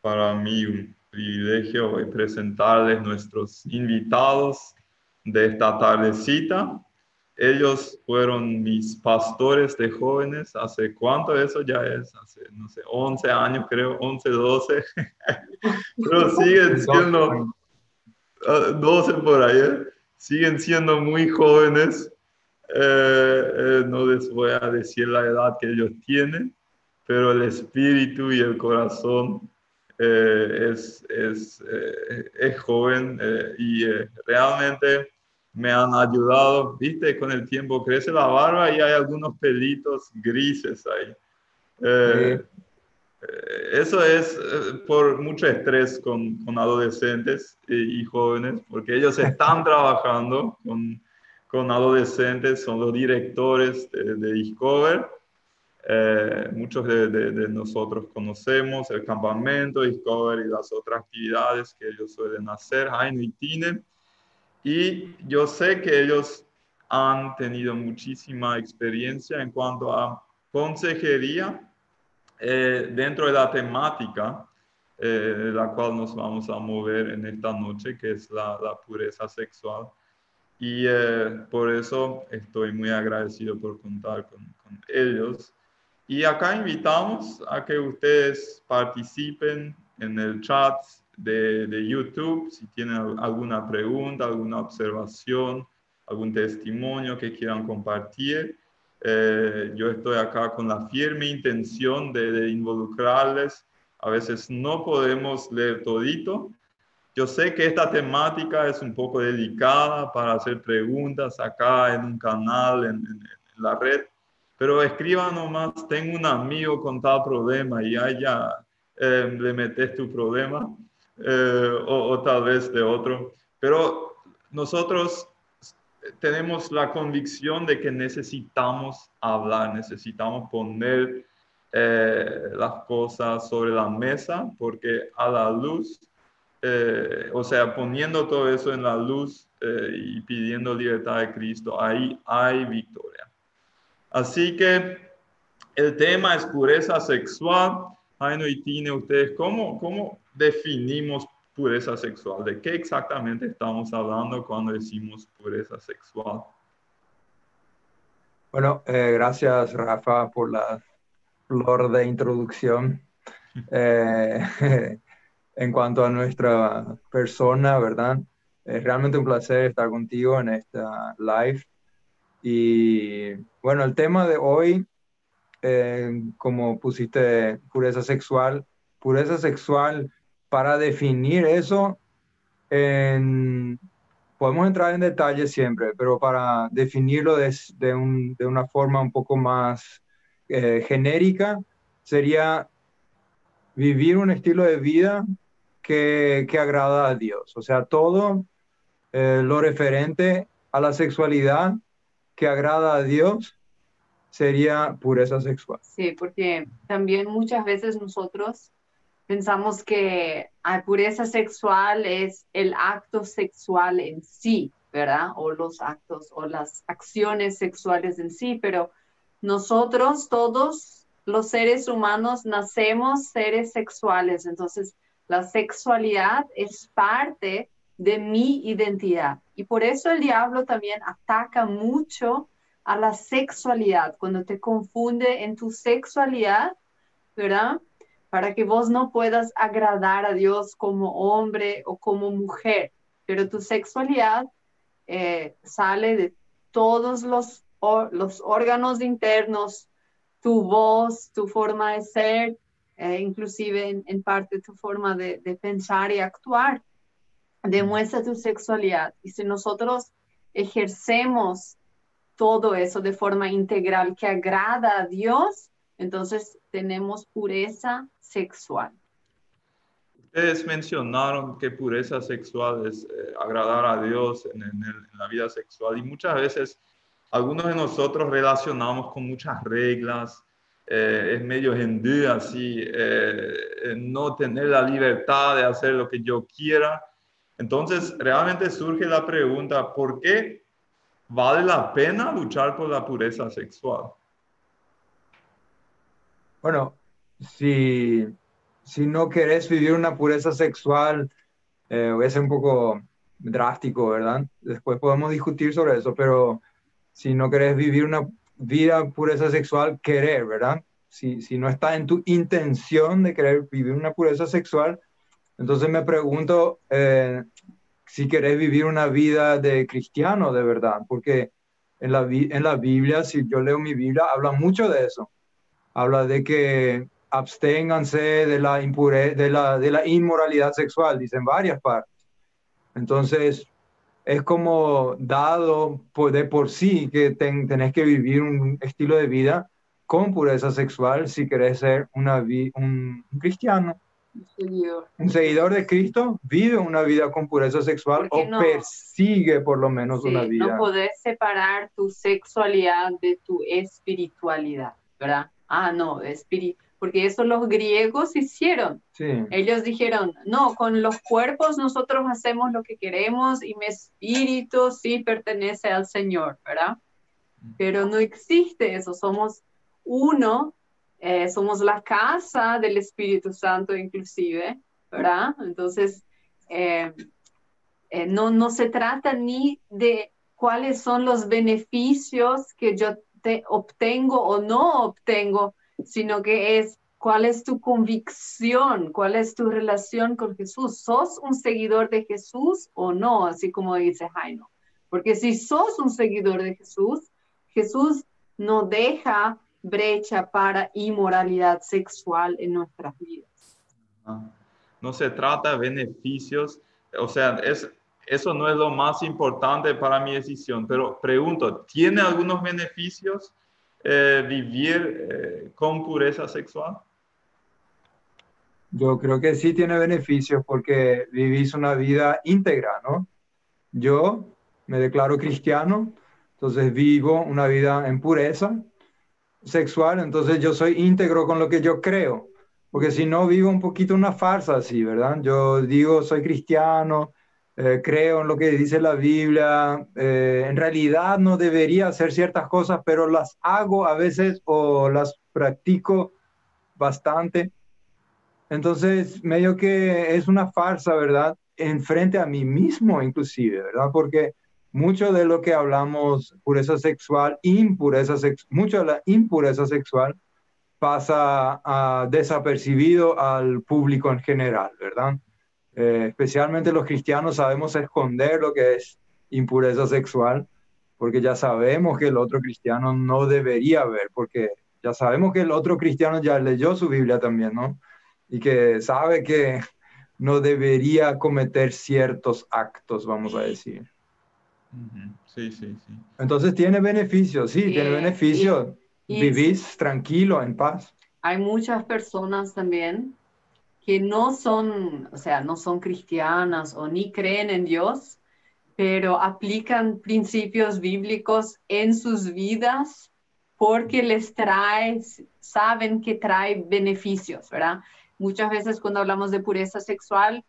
para mí un privilegio hoy presentarles nuestros invitados de esta tardecita. Ellos fueron mis pastores de jóvenes, hace cuánto eso ya es, hace, no sé, 11 años creo, 11, 12, pero siguen siendo, 12 ah, por ahí, siguen siendo muy jóvenes. Eh, eh, no les voy a decir la edad que ellos tienen, pero el espíritu y el corazón eh, es, es, eh, es, joven eh, y realmente me han ayudado, viste, con el tiempo crece la barba y hay algunos pelitos grises ahí. Eso es por mucho estrés con, con adolescentes y, jóvenes, porque ellos están trabajando con, con adolescentes, son los directores de, de Discover eh, muchos de, nosotros conocemos el campamento, Discover y las otras actividades que ellos suelen hacer, Jaime y Tine. Y yo sé que ellos han tenido muchísima experiencia en cuanto a consejería eh, dentro de la temática eh, de la cual nos vamos a mover en esta noche, que es la, pureza sexual. Y por eso estoy muy agradecido por contar con, con ellos. Y acá invitamos a que ustedes participen en el chat de, de YouTube, si tienen alguna pregunta, alguna observación, algún testimonio que quieran compartir. Eh, yo estoy acá con la firme intención de, de, involucrarles. A veces no podemos leer todito. Yo sé que esta temática es un poco delicada para hacer preguntas acá en un canal, en, en la red, pero escriba nomás, tengo un amigo con tal problema y ya eh, le metes tu problema, eh, o, tal vez de otro. Pero nosotros tenemos la convicción de que necesitamos hablar, necesitamos poner eh, las cosas sobre la mesa, porque a la luz, o sea, poniendo todo eso en la luz y pidiendo libertad de Cristo, ahí hay victoria. Así que el tema es pureza sexual. Jaino y Tine, ustedes, ¿cómo, ¿cómo definimos pureza sexual? ¿De qué exactamente estamos hablando cuando decimos pureza sexual? Bueno, eh, gracias Rafa por la flor de introducción. Eh, en cuanto a nuestra persona, ¿verdad? Es realmente un placer estar contigo en esta live. Y bueno, el tema de hoy, eh, como pusiste pureza sexual, pureza sexual, para definir eso, podemos entrar en detalle siempre, pero para definirlo de, de, una forma un poco más eh, genérica, sería vivir un estilo de vida que, que agrada a Dios. O sea, todo eh, lo referente a la sexualidad que agrada a Dios sería pureza sexual. Sí, porque también muchas veces nosotros pensamos que la pureza sexual es el acto sexual en sí, ¿verdad? O los actos o las acciones sexuales en sí, pero nosotros todos los seres humanos nacemos seres sexuales, entonces la sexualidad es parte de mi identidad. Y por eso el diablo también ataca mucho a la sexualidad, cuando te confunde en tu sexualidad, ¿verdad? Para que vos no puedas agradar a Dios como hombre o como mujer, pero tu sexualidad eh, sale de todos los, los órganos internos, tu voz, tu forma de ser, eh, inclusive en, parte tu forma de, de pensar y actuar demuestra tu sexualidad. Y si nosotros ejercemos todo eso de forma integral que agrada a Dios, entonces tenemos pureza sexual. Ustedes mencionaron que pureza sexual es eh, agradar a Dios en, la vida sexual y muchas veces algunos de nosotros relacionamos con muchas reglas, eh, es medio hindú así, eh, no tener la libertad de hacer lo que yo quiera entonces, realmente surge la pregunta, ¿por qué vale la pena luchar por la pureza sexual? Bueno, si, si no querés vivir una pureza sexual, eh, voy a ser un poco drástico, ¿verdad? Después podemos discutir sobre eso, pero si no querés vivir una vida pureza sexual, querer, ¿verdad? Si, si no está en tu intención de querer vivir una pureza sexual, entonces me pregunto eh, si querés vivir una vida de cristiano de verdad, porque en la, en la Biblia, si yo leo mi Biblia, habla mucho de eso. Habla de que absténganse de la, impure, de la, de la inmoralidad sexual, dicen varias partes. Entonces, es como dado por, de por sí que tenés que vivir un estilo de vida con pureza sexual si querés ser una, un, cristiano. Un seguidor. de Cristo vive una vida con pureza sexual o persigue por lo menos una vida. No podés separar tu sexualidad de tu espiritualidad, ¿verdad? Ah, no, espíritu porque eso los griegos hicieron. Ellos dijeron, no, con los cuerpos nosotros hacemos lo que queremos y mi espíritu sí pertenece al Señor, ¿verdad? Pero no existe eso, somos uno, eh, somos la casa del Espíritu Santo inclusive, ¿verdad? Entonces, eh, eh, no, no se trata ni de cuáles son los beneficios que yo te obtengo o no obtengo sino que es cuál es tu convicción, cuál es tu relación con Jesús. ¿Sos un seguidor de Jesús o no? Así como dice Jaino. Porque si sos un seguidor de Jesús, Jesús no deja brecha para inmoralidad sexual en nuestras vidas. No se trata de beneficios, o sea, es, eso no es lo más importante para mi decisión, pero pregunto, ¿tiene algunos beneficios? Eh, vivir eh, con pureza sexual? Yo creo que sí tiene beneficios porque vivís una vida íntegra, ¿no? Yo me declaro cristiano, entonces vivo una vida en pureza sexual, entonces yo soy íntegro con lo que yo creo, porque si no vivo un poquito una farsa así, ¿verdad? Yo digo soy cristiano, eh, creo en lo que dice la Biblia, eh, en realidad no debería hacer ciertas cosas, pero las hago a veces o las practico bastante. Entonces, medio que es una farsa, ¿verdad? Enfrente a mí mismo, inclusive, ¿verdad? Porque mucho de lo que hablamos, pureza sexual, impureza sexual, mucho de la impureza sexual pasa a, desapercibido al público en general, ¿verdad? Eh, especialmente los cristianos sabemos esconder lo que es impureza sexual, porque ya sabemos que el otro cristiano no debería ver, porque ya sabemos que el otro cristiano ya leyó su Biblia también, ¿no? Y que sabe que no debería cometer ciertos actos, vamos a decir. Sí, sí, sí. Entonces tiene beneficios, sí, tiene beneficios. Vivís tranquilo, en paz. Hay muchas personas también que no son, o sea, no son cristianas o ni creen en Dios, pero aplican principios bíblicos en sus vidas porque les trae, saben que trae beneficios, ¿verdad? Muchas veces cuando hablamos de pureza sexual,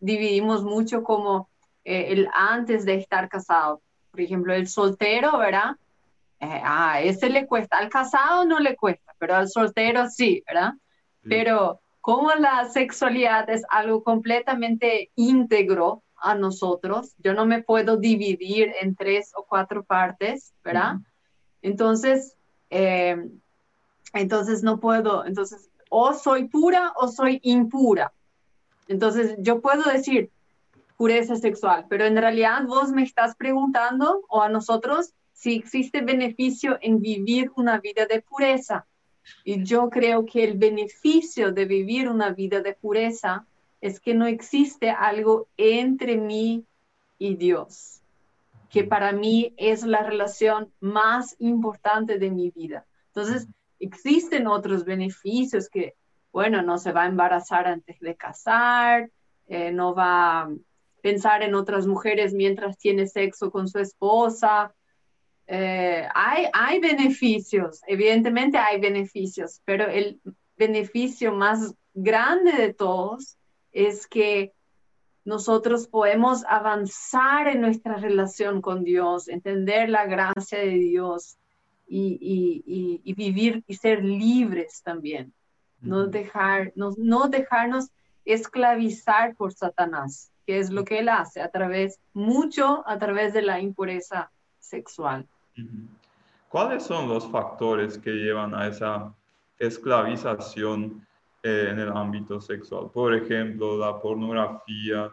dividimos mucho como eh, el antes de estar casado. Por ejemplo, el soltero, ¿verdad? Eh, ah, ese le cuesta, al casado no le cuesta, pero al soltero sí, ¿verdad? Pero como la sexualidad es algo completamente íntegro a nosotros, yo no me puedo dividir en tres o cuatro partes, ¿verdad? Entonces, eh, entonces no puedo, entonces, o soy pura o soy impura. Entonces, yo puedo decir pureza sexual, pero en realidad vos me estás preguntando o a nosotros si existe beneficio en vivir una vida de pureza. Y yo creo que el beneficio de vivir una vida de pureza es que no existe algo entre mí y Dios, que para mí es la relación más importante de mi vida. Entonces, existen otros beneficios que, bueno, no se va a embarazar antes de casar, eh, no va a pensar en otras mujeres mientras tiene sexo con su esposa, eh, hay, hay beneficios, evidentemente hay beneficios, pero el beneficio más grande de todos es que nosotros podemos avanzar en nuestra relación con Dios, entender la gracia de Dios y, y, y, vivir y ser libres también. no, dejar, no, dejarnos esclavizar por Satanás, que es lo que él hace a través, mucho a través de la impureza sexual. ¿Cuáles son los factores que llevan a esa esclavización eh, en el ámbito sexual? Por ejemplo, la pornografía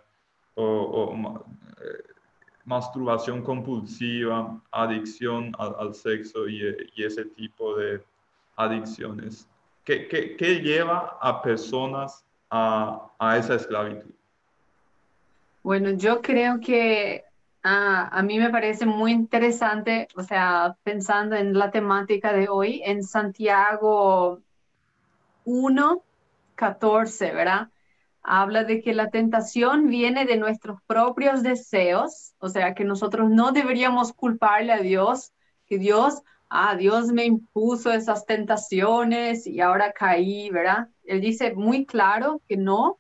o, eh, masturbación compulsiva, adicción al, sexo y, ese tipo de adicciones. ¿Qué, qué, lleva a personas a, a, esa esclavitud? Bueno, yo creo que ah, a mí me parece muy interesante, o sea, pensando en la temática de hoy, en Santiago 1, 14, ¿verdad? habla de que la tentación viene de nuestros propios deseos, o sea, que nosotros no deberíamos culparle a Dios, que Dios, ah, Dios me impuso esas tentaciones y ahora caí, ¿verdad? Él dice muy claro que no.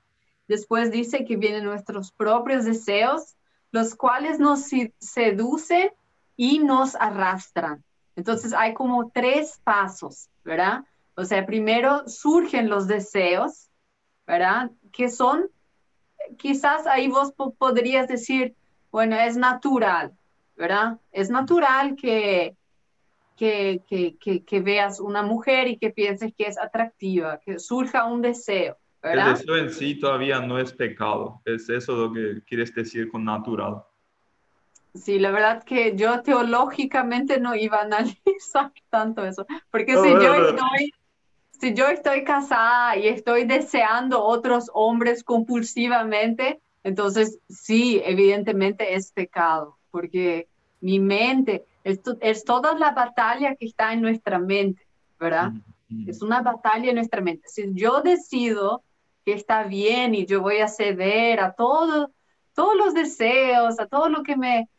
Después dice que vienen nuestros propios deseos, los cuales nos seducen y nos arrastran. Entonces hay como tres pasos, ¿verdad? O sea, primero surgen los deseos, ¿verdad? Que son, quizás ahí vos podrías decir, bueno, es natural, ¿verdad? Es natural que, que, que, que, veas una mujer y que pienses que es atractiva, que surja un deseo, ¿verdad? El deseo en sí todavía no es pecado, es eso lo que quieres decir con natural. Sí, la verdad que yo teológicamente no iba a analizar tanto eso, porque si yo estoy si yo estoy casada y estoy deseando otros hombres compulsivamente, entonces sí, evidentemente es pecado, porque mi mente, es, es toda la batalla que está en nuestra mente, ¿verdad? Es una batalla en nuestra mente. Si yo decido que está bien y yo voy a ceder a todo, todos los deseos, a todo lo que me...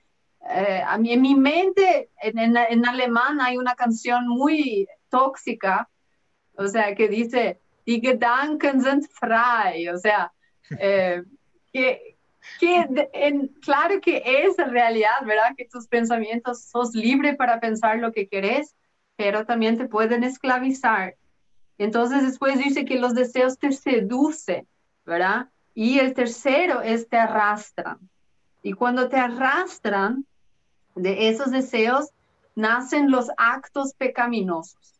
Eh, a mí, en mi mente, en, en, en alemán hay una canción muy tóxica o sea, que dice, die Gedanken sind frei, o sea, eh, que, que en, claro que es realidad, ¿verdad? Que tus pensamientos sos libre para pensar lo que querés, pero también te pueden esclavizar. Entonces después dice que los deseos te seducen, ¿verdad? Y el tercero es te arrastran. Y cuando te arrastran de esos deseos, nacen los actos pecaminosos.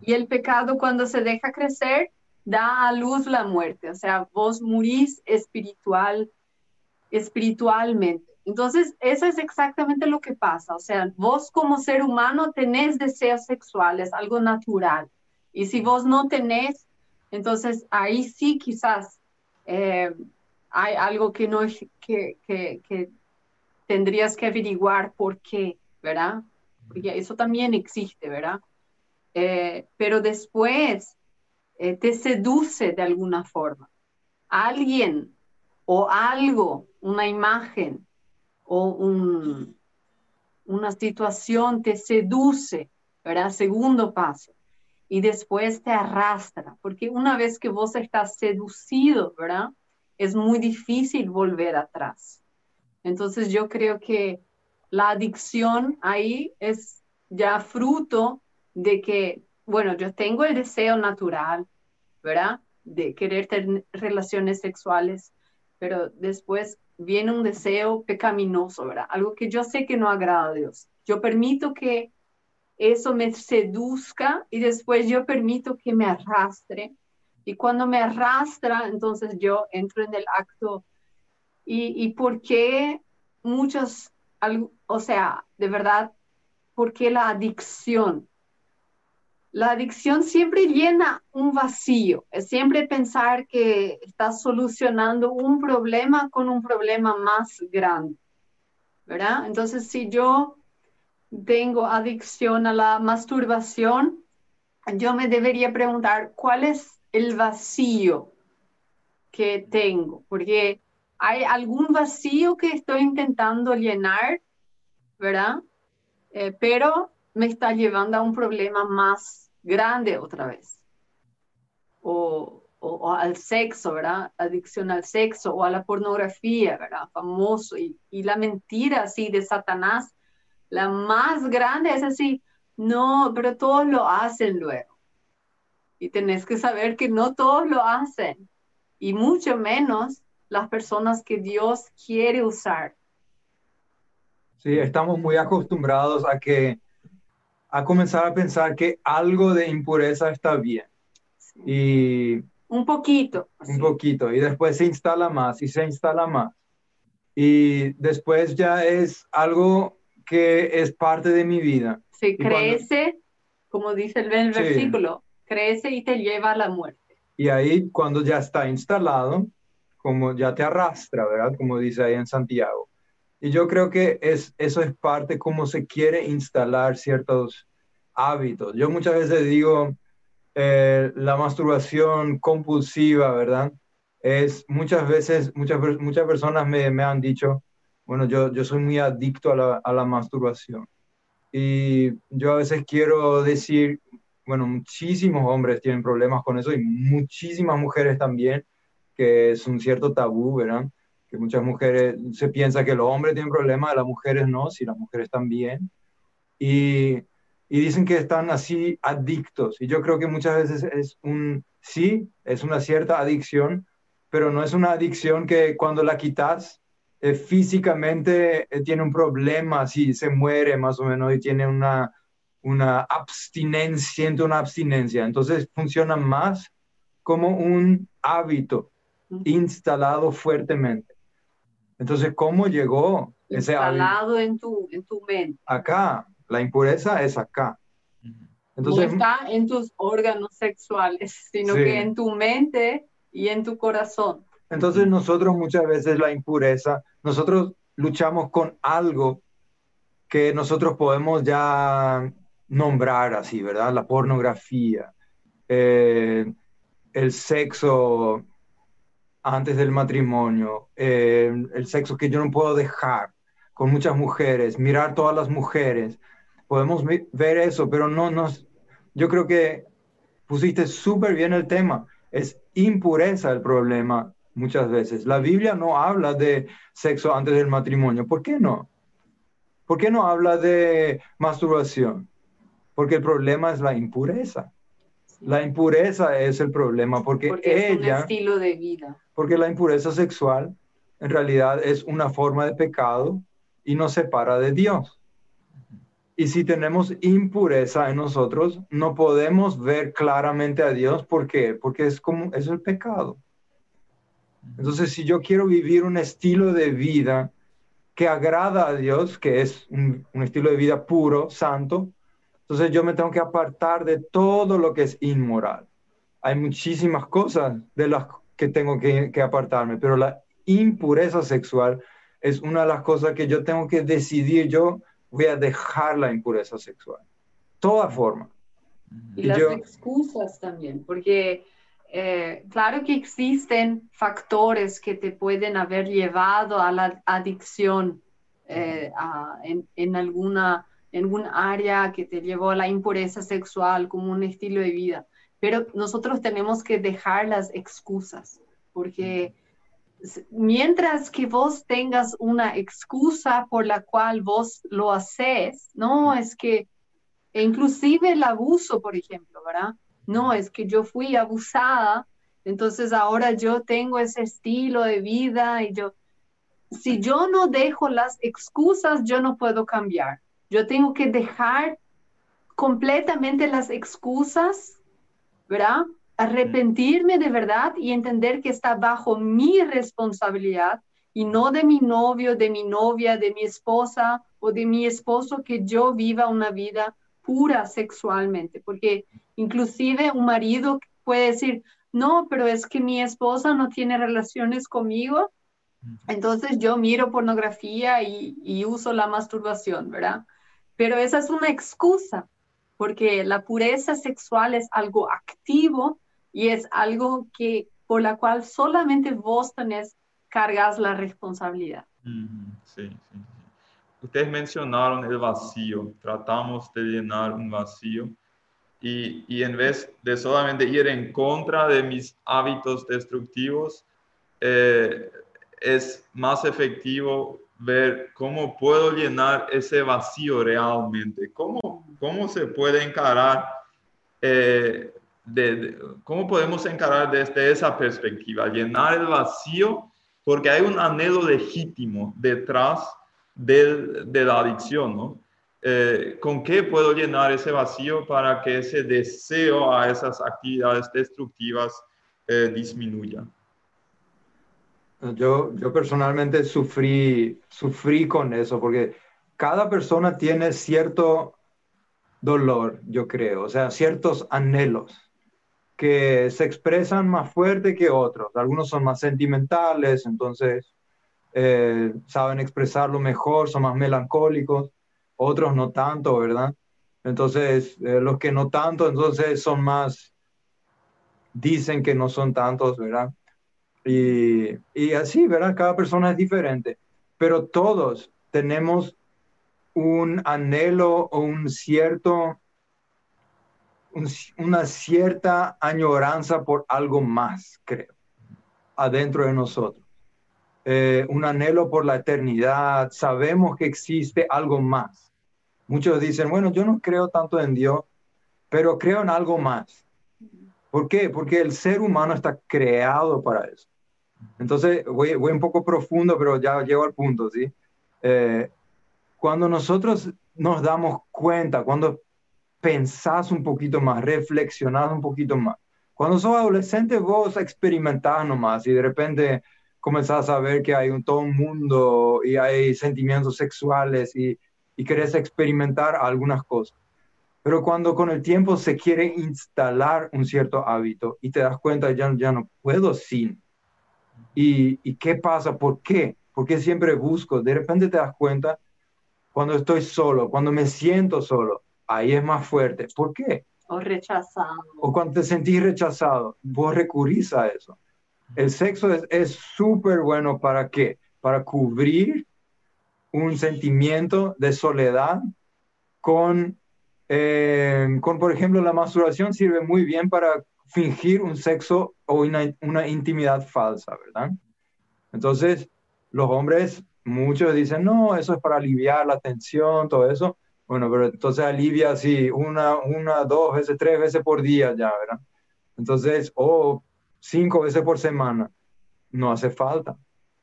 Y el pecado cuando se deja crecer da a luz la muerte, o sea, vos murís espiritual, espiritualmente. Entonces, eso es exactamente lo que pasa, o sea, vos como ser humano tenés deseos sexuales, algo natural. Y si vos no tenés, entonces ahí sí quizás eh, hay algo que no que, que, que tendrías que averiguar por qué, ¿verdad? Porque eso también existe, ¿verdad? Eh, pero después eh, te seduce de alguna forma. Alguien o algo, una imagen o una situación te seduce, ¿verdad? Segundo paso. Y después te arrastra, porque una vez que vos estás seducido, ¿verdad? Es muy difícil volver atrás. Entonces yo creo que la adicción ahí es ya fruto de que, bueno, yo tengo el deseo natural, ¿verdad? De querer tener relaciones sexuales, pero después viene un deseo pecaminoso, ¿verdad? Algo que yo sé que no agrada a Dios. Yo permito que eso me seduzca y después yo permito que me arrastre. Y cuando me arrastra, entonces yo entro en el acto. ¿Y, y por qué muchos, o sea, de verdad, por qué la adicción? La adicción siempre llena un vacío, es siempre pensar que estás solucionando un problema con un problema más grande, ¿verdad? Entonces, si yo tengo adicción a la masturbación, yo me debería preguntar cuál es el vacío que tengo, porque hay algún vacío que estoy intentando llenar, ¿verdad? Eh, pero me está llevando a un problema más grande otra vez. O, o, al sexo, ¿verdad? Adicción al sexo o a la pornografía, ¿verdad? Famoso. Y, y la mentira así de Satanás, la más grande es así, no, pero todos lo hacen luego. Y tenés que saber que no todos lo hacen, y mucho menos las personas que Dios quiere usar. Sí, estamos muy acostumbrados a que a comenzar a pensar que algo de impureza está bien. Y un poquito. Un poquito. Y después se instala más y se instala más. Y después ya es algo que es parte de mi vida. Se crece, como dice el, versículo, crece y te lleva a la muerte. Y ahí cuando ya está instalado, como ya te arrastra, ¿verdad? Como dice ahí en Santiago. Y yo creo que es, eso es parte como se quiere instalar ciertos hábitos. Yo muchas veces digo, eh, la masturbación compulsiva, ¿verdad? Es muchas veces, muchas, muchas personas me, me han dicho, bueno, yo, yo soy muy adicto a la, a la masturbación. Y yo a veces quiero decir, bueno, muchísimos hombres tienen problemas con eso y muchísimas mujeres también, que es un cierto tabú, ¿verdad? Que muchas mujeres se piensa que los hombres tienen problemas, las mujeres no, si las mujeres también. Y y dicen que están así adictos. Y yo creo que muchas veces es un, sí, es una cierta adicción, pero no es una adicción que cuando la quitas eh, físicamente eh, tiene un problema, si se muere más o menos y tiene una, una abstinencia, siente una abstinencia. Entonces funciona más como un hábito instalado fuertemente. Entonces, ¿cómo llegó ese instalado en tu, en tu mente? Acá, la impureza es acá. Entonces, no está en tus órganos sexuales, sino que en tu mente y en tu corazón. Entonces nosotros muchas veces la impureza, nosotros luchamos con algo que nosotros podemos ya nombrar así, ¿verdad? La pornografía, eh, el sexo antes del matrimonio, eh, el sexo que yo no puedo dejar con muchas mujeres, mirar todas las mujeres, podemos ver eso, pero no nos, yo creo que pusiste súper bien el tema. Es impureza el problema muchas veces. La Biblia no habla de sexo antes del matrimonio. ¿Por qué no? ¿Por qué no habla de masturbación? Porque el problema es la impureza. La impureza es el problema porque, porque ella... Es un estilo de vida. Porque la impureza sexual en realidad es una forma de pecado y nos separa de Dios. Y si tenemos impureza en nosotros, no podemos ver claramente a Dios. ¿Por qué? Porque es como es el pecado. Entonces, si yo quiero vivir un estilo de vida que agrada a Dios, que es un, estilo de vida puro, santo, entonces yo me tengo que apartar de todo lo que es inmoral. Hay muchísimas cosas de las que tengo que, que apartarme, pero la impureza sexual es una de las cosas que yo tengo que decidir yo voy a dejar la impureza sexual. Toda forma. Y, las excusas también, porque eh, claro que existen factores que te pueden haber llevado a la adicción eh, en, en, alguna en algún área que te llevó a la impureza sexual como un estilo de vida. Pero nosotros tenemos que dejar las excusas, porque mientras que vos tengas una excusa por la cual vos lo haces, no es que, e inclusive el abuso, por ejemplo, ¿verdad? No, es que yo fui abusada, entonces ahora yo tengo ese estilo de vida y yo, si yo no dejo las excusas, yo no puedo cambiar. Yo tengo que dejar completamente las excusas, ¿verdad? arrepentirme de verdad y entender que está bajo mi responsabilidad y no de mi novio, de mi novia, de mi esposa o de mi esposo que yo viva una vida pura sexualmente, porque inclusive un marido puede decir, no, pero es que mi esposa no tiene relaciones conmigo, entonces yo miro pornografía y, y uso la masturbación, ¿verdad? Pero esa es una excusa, porque la pureza sexual es algo activo y es algo que por la cual solamente vos tenés cargas la responsabilidad. Sí, sí, Ustedes mencionaron el vacío, tratamos de llenar un vacío y, y, en vez de solamente ir en contra de mis hábitos destructivos, eh, es más efectivo ver cómo puedo llenar ese vacío realmente, cómo, cómo se puede encarar eh, de, cómo podemos encarar desde esa perspectiva, llenar el vacío, porque hay un anhelo legítimo detrás de la adicción, ¿no? Eh, ¿Con qué puedo llenar ese vacío para que ese deseo a esas actividades destructivas eh, disminuya? Yo, yo personalmente sufrí, sufrí con eso, porque cada persona tiene cierto dolor, yo creo, o sea, ciertos anhelos que se expresan más fuerte que otros. Algunos son más sentimentales, entonces eh, saben expresarlo mejor, son más melancólicos, otros no tanto, ¿verdad? Entonces, eh, los que no tanto, entonces son más, dicen que no son tantos, ¿verdad? Y, y así, ¿verdad? Cada persona es diferente, pero todos tenemos un anhelo o un cierto una cierta añoranza por algo más, creo, adentro de nosotros. Eh, un anhelo por la eternidad, sabemos que existe algo más. Muchos dicen, bueno, yo no creo tanto en Dios, pero creo en algo más. ¿Por qué? Porque el ser humano está creado para eso. Entonces, voy, un poco profundo, pero ya llego al punto, ¿sí? Eh, cuando nosotros nos damos cuenta, cuando pensás un poquito más, reflexionás un poquito más. Cuando sos adolescente, vos experimentás nomás y de repente comenzás a ver que hay un, todo un mundo y hay sentimientos sexuales y, y querés experimentar algunas cosas. Pero cuando con el tiempo se quiere instalar un cierto hábito y te das cuenta, ya, ya no puedo sin. ¿Y, ¿Y qué pasa? ¿Por qué? Porque siempre busco. De repente te das cuenta cuando estoy solo, cuando me siento solo, ahí es más fuerte. ¿Por qué? O rechazado. O cuando te sentís rechazado, vos recurrís a eso. El sexo es súper bueno para qué? Para cubrir un sentimiento de soledad con, eh, con, por ejemplo, la masturbación sirve muy bien para fingir un sexo o una, una intimidad falsa, ¿verdad? Entonces, los hombres, muchos dicen, no, eso es para aliviar la tensión, todo eso. Bueno, pero entonces alivia así una, una, dos veces, tres veces por día ya, ¿verdad? Entonces, o cinco veces por semana, no hace falta.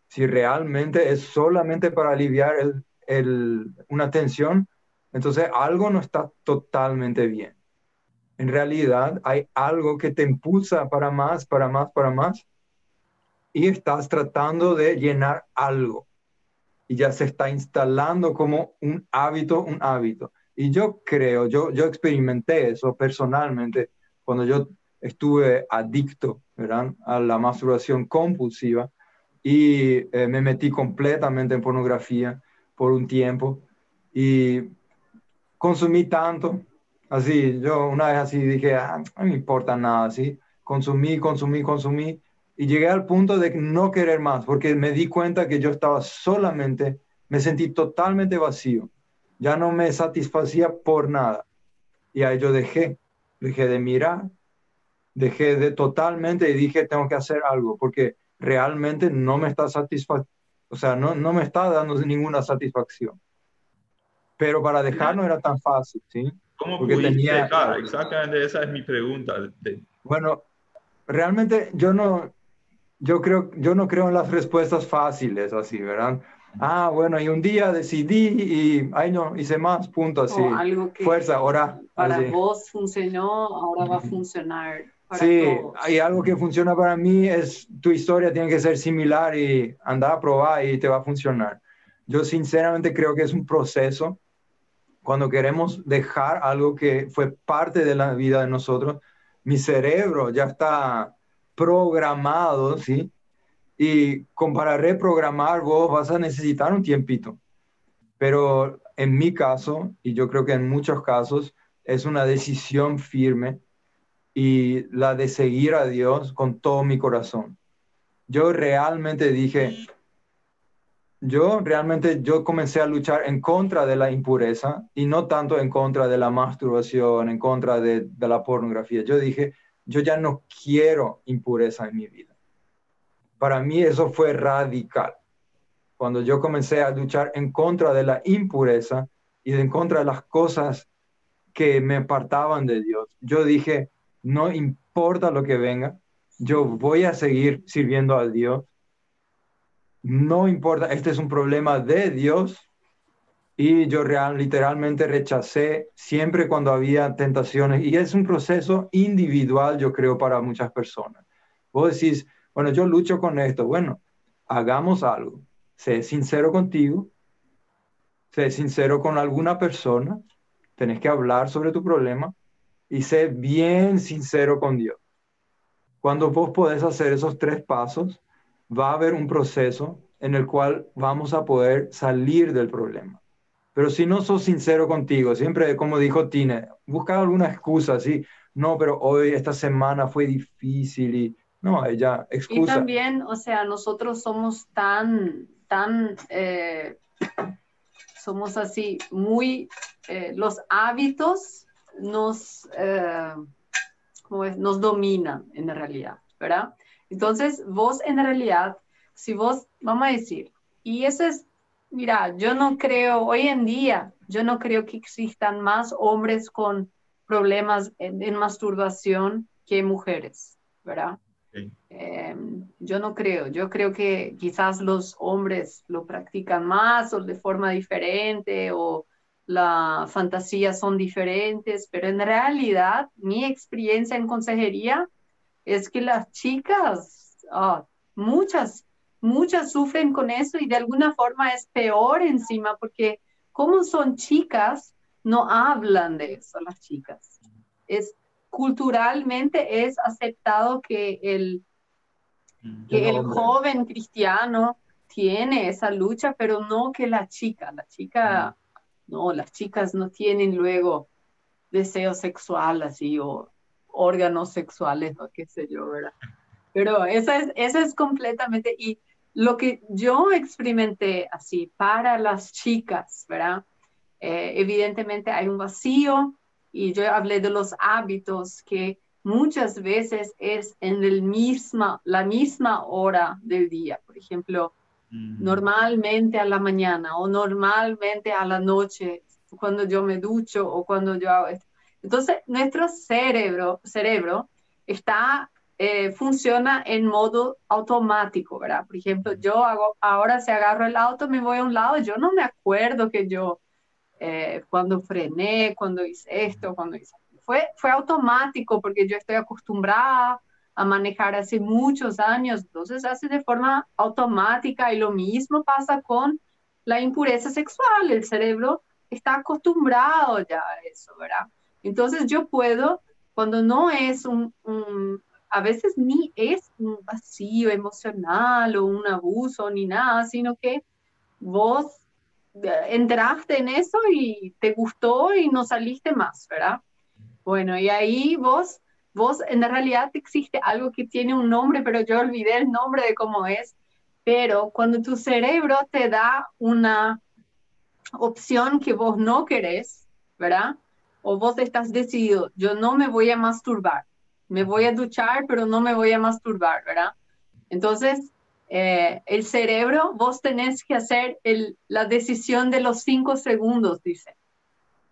Si realmente es solamente para aliviar el, una tensión, entonces algo no está totalmente bien. En realidad hay algo que te impulsa para más, para más, para más, y estás tratando de llenar algo y ya se está instalando como un hábito, un hábito. Y yo creo, yo, yo experimenté eso personalmente cuando yo estuve adicto ¿verdad? a la masturbación compulsiva y eh, me metí completamente en pornografía por un tiempo y consumí tanto, así, yo una vez así dije, ah, no me importa nada, así, consumí, consumí, consumí y llegué al punto de no querer más, porque me di cuenta que yo estaba solamente, me sentí totalmente vacío. Ya no me satisfacía por nada. Y ahí yo dejé, dejé de mirar, dejé de totalmente y dije, tengo que hacer algo, porque realmente no me está satisfaciendo, o sea, no, no me está dando ninguna satisfacción. Pero para dejar no era tan fácil, ¿sí? ¿Cómo porque tenía... dejar? Exactamente esa es mi pregunta. Bueno, realmente yo no, yo creo, yo no creo en las respuestas fáciles así, ¿verdad? Ah, bueno, y un día decidí y, ay no, hice más, punto, así. algo que Fuerza, ahora. Para vos funcionó, ahora va a funcionar. Para sí, hay algo que funciona para mí, es tu historia tiene que ser similar y anda a probar y te va a funcionar. Yo sinceramente creo que es un proceso. Cuando queremos dejar algo que fue parte de la vida de nosotros, mi cerebro ya está programado, ¿sí? Y para reprogramar vos vas a necesitar un tiempito. Pero en mi caso, y yo creo que en muchos casos, es una decisión firme y la de seguir a Dios con todo mi corazón. Yo realmente dije, yo realmente yo comencé a luchar en contra de la impureza y no tanto en contra de la masturbación, en contra de, de la pornografía. Yo dije, yo ya no quiero impureza en mi vida. Para mí eso fue radical. Cuando yo comencé a luchar en contra de la impureza y en contra de las cosas que me apartaban de Dios, yo dije, no importa lo que venga, yo voy a seguir sirviendo a Dios. No importa, este es un problema de Dios. Y yo real, literalmente rechacé siempre cuando había tentaciones. Y es un proceso individual, yo creo, para muchas personas. Vos decís, bueno, yo lucho con esto, bueno, hagamos algo, sé sincero contigo, sé sincero con alguna persona, tenés que hablar sobre tu problema y sé bien sincero con Dios. Cuando vos podés hacer esos tres pasos, va a haber un proceso en el cual vamos a poder salir del problema. Pero si no sos sincero contigo, siempre, como dijo Tine, busca alguna excusa, sí, no, pero hoy, esta semana fue difícil y no, ella, excusa. Y también, o sea, nosotros somos tan, tan, eh, somos así, muy, eh, los hábitos nos, eh, nos dominan en realidad, ¿verdad? Entonces, vos en realidad, si vos, vamos a decir, y eso es Mira, yo no creo, hoy en día, yo no creo que existan más hombres con problemas en, masturbación que mujeres, ¿verdad? Em, yo no creo, yo creo que quizás los hombres lo practican más o de forma diferente o la fantasía son diferentes, pero en realidad mi experiencia en consejería es que las chicas, ah, muchas muchas sufren con eso y de alguna forma es peor encima porque como son chicas, no hablan de eso las chicas. Es culturalmente es aceptado que el, mm, que el joven cristiano tiene esa lucha, pero no que la chica. La chica, mm. No, las chicas no tienen luego deseo sexual así o órganos sexuales, no qué sé yo, ¿verdad? Pero eso es, eso es completamente, y lo que yo experimenté así para las chicas, ¿verdad? Eh, evidentemente hay un vacío y yo hablé de los hábitos que muchas veces es en el misma, la misma hora del día. Por ejemplo, normalmente a la mañana o normalmente a la noche, cuando yo me ducho o cuando yo hago esto. Entonces, nuestro cerebro, cerebro está eh, funciona en modo automático, ¿verdad? Por ejemplo, yo hago, ahora si agarro el auto, me voy a un lado, yo no me acuerdo que yo, eh, cuando frené, cuando hice esto, cuando hice... Fue, fue automático porque yo estoy acostumbrada a manejar hace muchos años, entonces hace de forma automática y lo mismo pasa con la impureza sexual, el cerebro está acostumbrado ya a eso, ¿verdad? Entonces yo puedo, cuando no es un, a veces ni es un vacío emocional o un abuso ni nada, sino que vos eh, entraste en eso y te gustó y no saliste más, ¿verdad? Bueno, y ahí vos, vos en realidad existe algo que tiene un nombre, pero yo olvidé el nombre de cómo es, pero cuando tu cerebro te da una opción que vos no querés, ¿verdad? O vos estás decidido, yo no me voy a masturbar, me voy a duchar, pero no me voy a masturbar, ¿verdad? Entonces, eh, el cerebro, vos tenés que hacer la decisión de los cinco segundos, dice.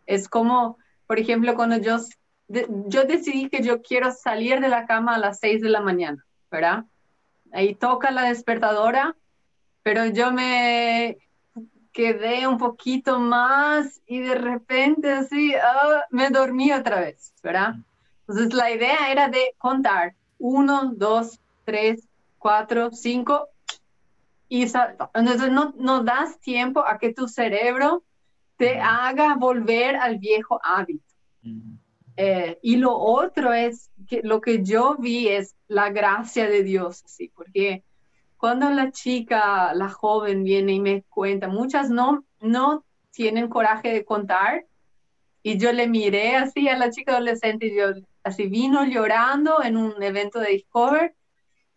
Es como, por ejemplo, cuando yo, yo decidí que yo quiero salir de la cama a las seis de la mañana, ¿verdad? Ahí toca la despertadora, pero yo me quedé un poquito más y de repente así, ah, me dormí otra vez, ¿verdad? Entonces la idea era de contar uno, dos, tres, cuatro, cinco, y entonces no, no das tiempo a que tu cerebro te haga volver al viejo hábito. Eh, y lo otro es que lo que yo vi es la gracia de Dios, sí, porque cuando la chica, la joven viene y me cuenta, muchas no, no tienen coraje de contar, y yo le miré así a la chica adolescente y yo así vino llorando en un evento de Discover,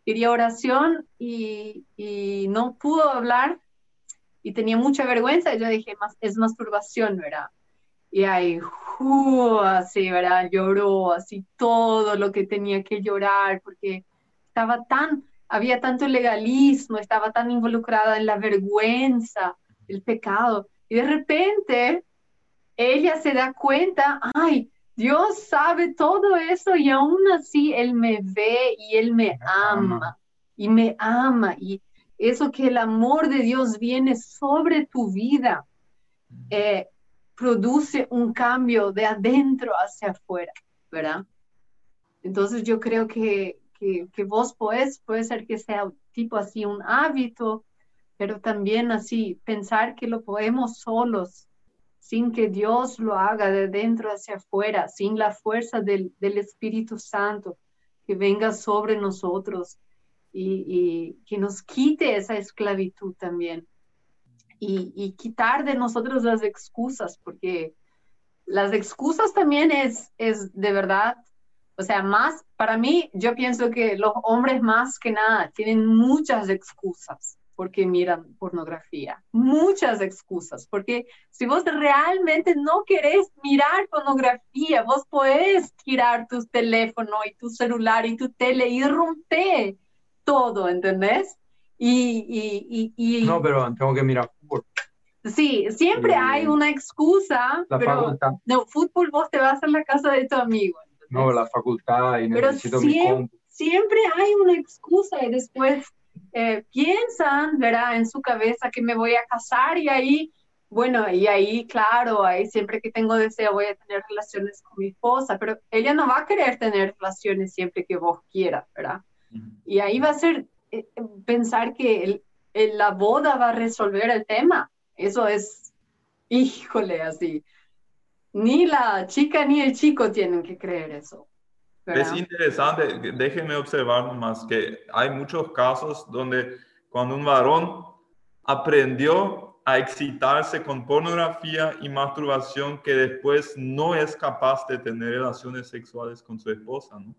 quería oración y, y no pudo hablar y tenía mucha vergüenza. Y yo dije, es masturbación, ¿verdad? Y ahí, así, ¿verdad? Lloró así todo lo que tenía que llorar porque estaba tan, había tanto legalismo, estaba tan involucrada en la vergüenza, el pecado. Y de repente ella se da cuenta, ay, Dios sabe todo eso y aún así Él me ve y Él me ama y me ama y eso que el amor de Dios viene sobre tu vida eh, produce un cambio de adentro hacia afuera, ¿verdad? Entonces yo creo que, que, vos podés, puede ser que sea tipo así un hábito, pero también así pensar que lo podemos solos sin que Dios lo haga de dentro hacia afuera, sin la fuerza del, Espíritu Santo que venga sobre nosotros y, que nos quite esa esclavitud también. Y, quitar de nosotros las excusas, porque las excusas también es, es de verdad, o sea, más, para mí, yo pienso que los hombres más que nada tienen muchas excusas porque miran pornografía. Muchas excusas, porque si vos realmente no querés mirar pornografía, vos podés tirar tu teléfono y tu celular y tu tele y romper todo, ¿entendés? Y, y, y, No, pero tengo que mirar fútbol. Sí, siempre eh, hay una excusa, la pero facultad. no, fútbol vos te vas a la casa de tu amigo. No, la facultad y necesito pero mi siempre hay una excusa y después eh, piensan, ¿verdad? En su cabeza que me voy a casar y ahí, bueno, y ahí, claro, ahí siempre que tengo deseo voy a tener relaciones con mi esposa, pero ella no va a querer tener relaciones siempre que vos quieras, ¿verdad? Y ahí va a ser pensar que la boda va a resolver el tema. Eso es, híjole, así. Ni la chica ni el chico tienen que creer eso. Es interesante, déjenme observar más que hay muchos casos donde cuando un varón aprendió a excitarse con pornografía y masturbación que después no es capaz de tener relaciones sexuales con su esposa, ¿no?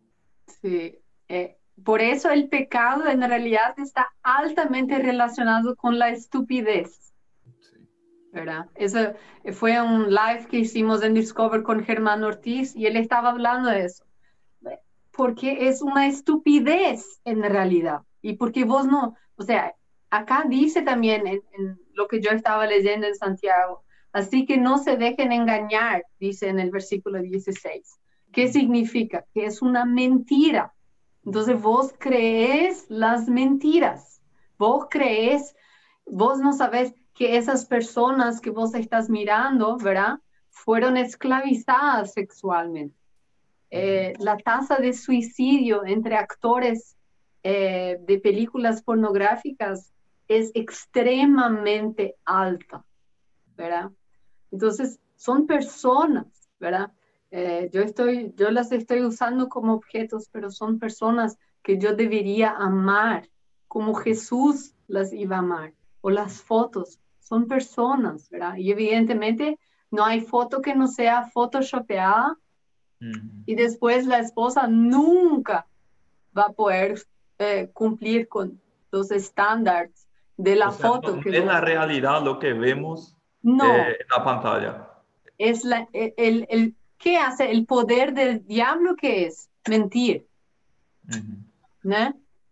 Sí, eh, por eso el pecado en realidad está altamente relacionado con la estupidez. Sí. ¿verdad? Eso fue un live que hicimos en Discover con Germán Ortiz y él estaba hablando de eso porque es una estupidez en realidad. Y porque vos no, o sea, acá dice también en, lo que yo estaba leyendo en Santiago, así que no se dejen engañar, dice en el versículo 16. ¿Qué significa? Que es una mentira. Entonces vos crees las mentiras. Vos crees, vos no sabes que esas personas que vos estás mirando, ¿verdad? Fueron esclavizadas sexualmente. Eh, la tasa de suicidio entre actores eh, de películas pornográficas es extremadamente alta, ¿verdad? Entonces, son personas, ¿verdad? Eh, yo, estoy, yo las estoy usando como objetos, pero son personas que yo debería amar, como Jesús las iba a amar, o las fotos, son personas, ¿verdad? Y evidentemente no hay foto que no sea photoshopeada y después la esposa nunca va a poder eh, cumplir con los estándares de la foto. es la realidad lo que vemos eh, en la pantalla. Es la, e, el, el, ¿Qué hace? El poder del diablo que es mentir.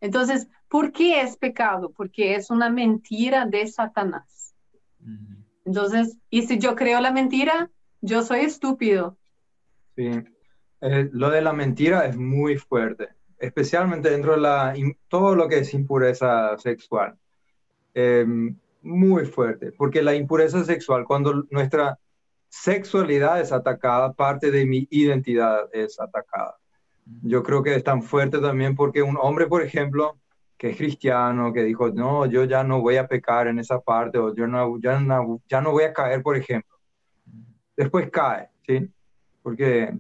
Entonces, ¿por qué es pecado? Porque es una mentira de Satanás. Entonces, y si yo creo la mentira, yo soy estúpido. Sí. Eh, lo de la mentira es muy fuerte, especialmente dentro de la, todo lo que es impureza sexual. Em, muy fuerte, porque la impureza sexual, cuando nuestra sexualidad es atacada, parte de mi identidad es atacada. Yo creo que es tan fuerte también porque un hombre, por ejemplo, que es cristiano, que dijo, no, yo ya no voy a pecar en esa parte, o yo no, ya, no, ya no voy a caer, por ejemplo. Después cae, ¿sí? Porque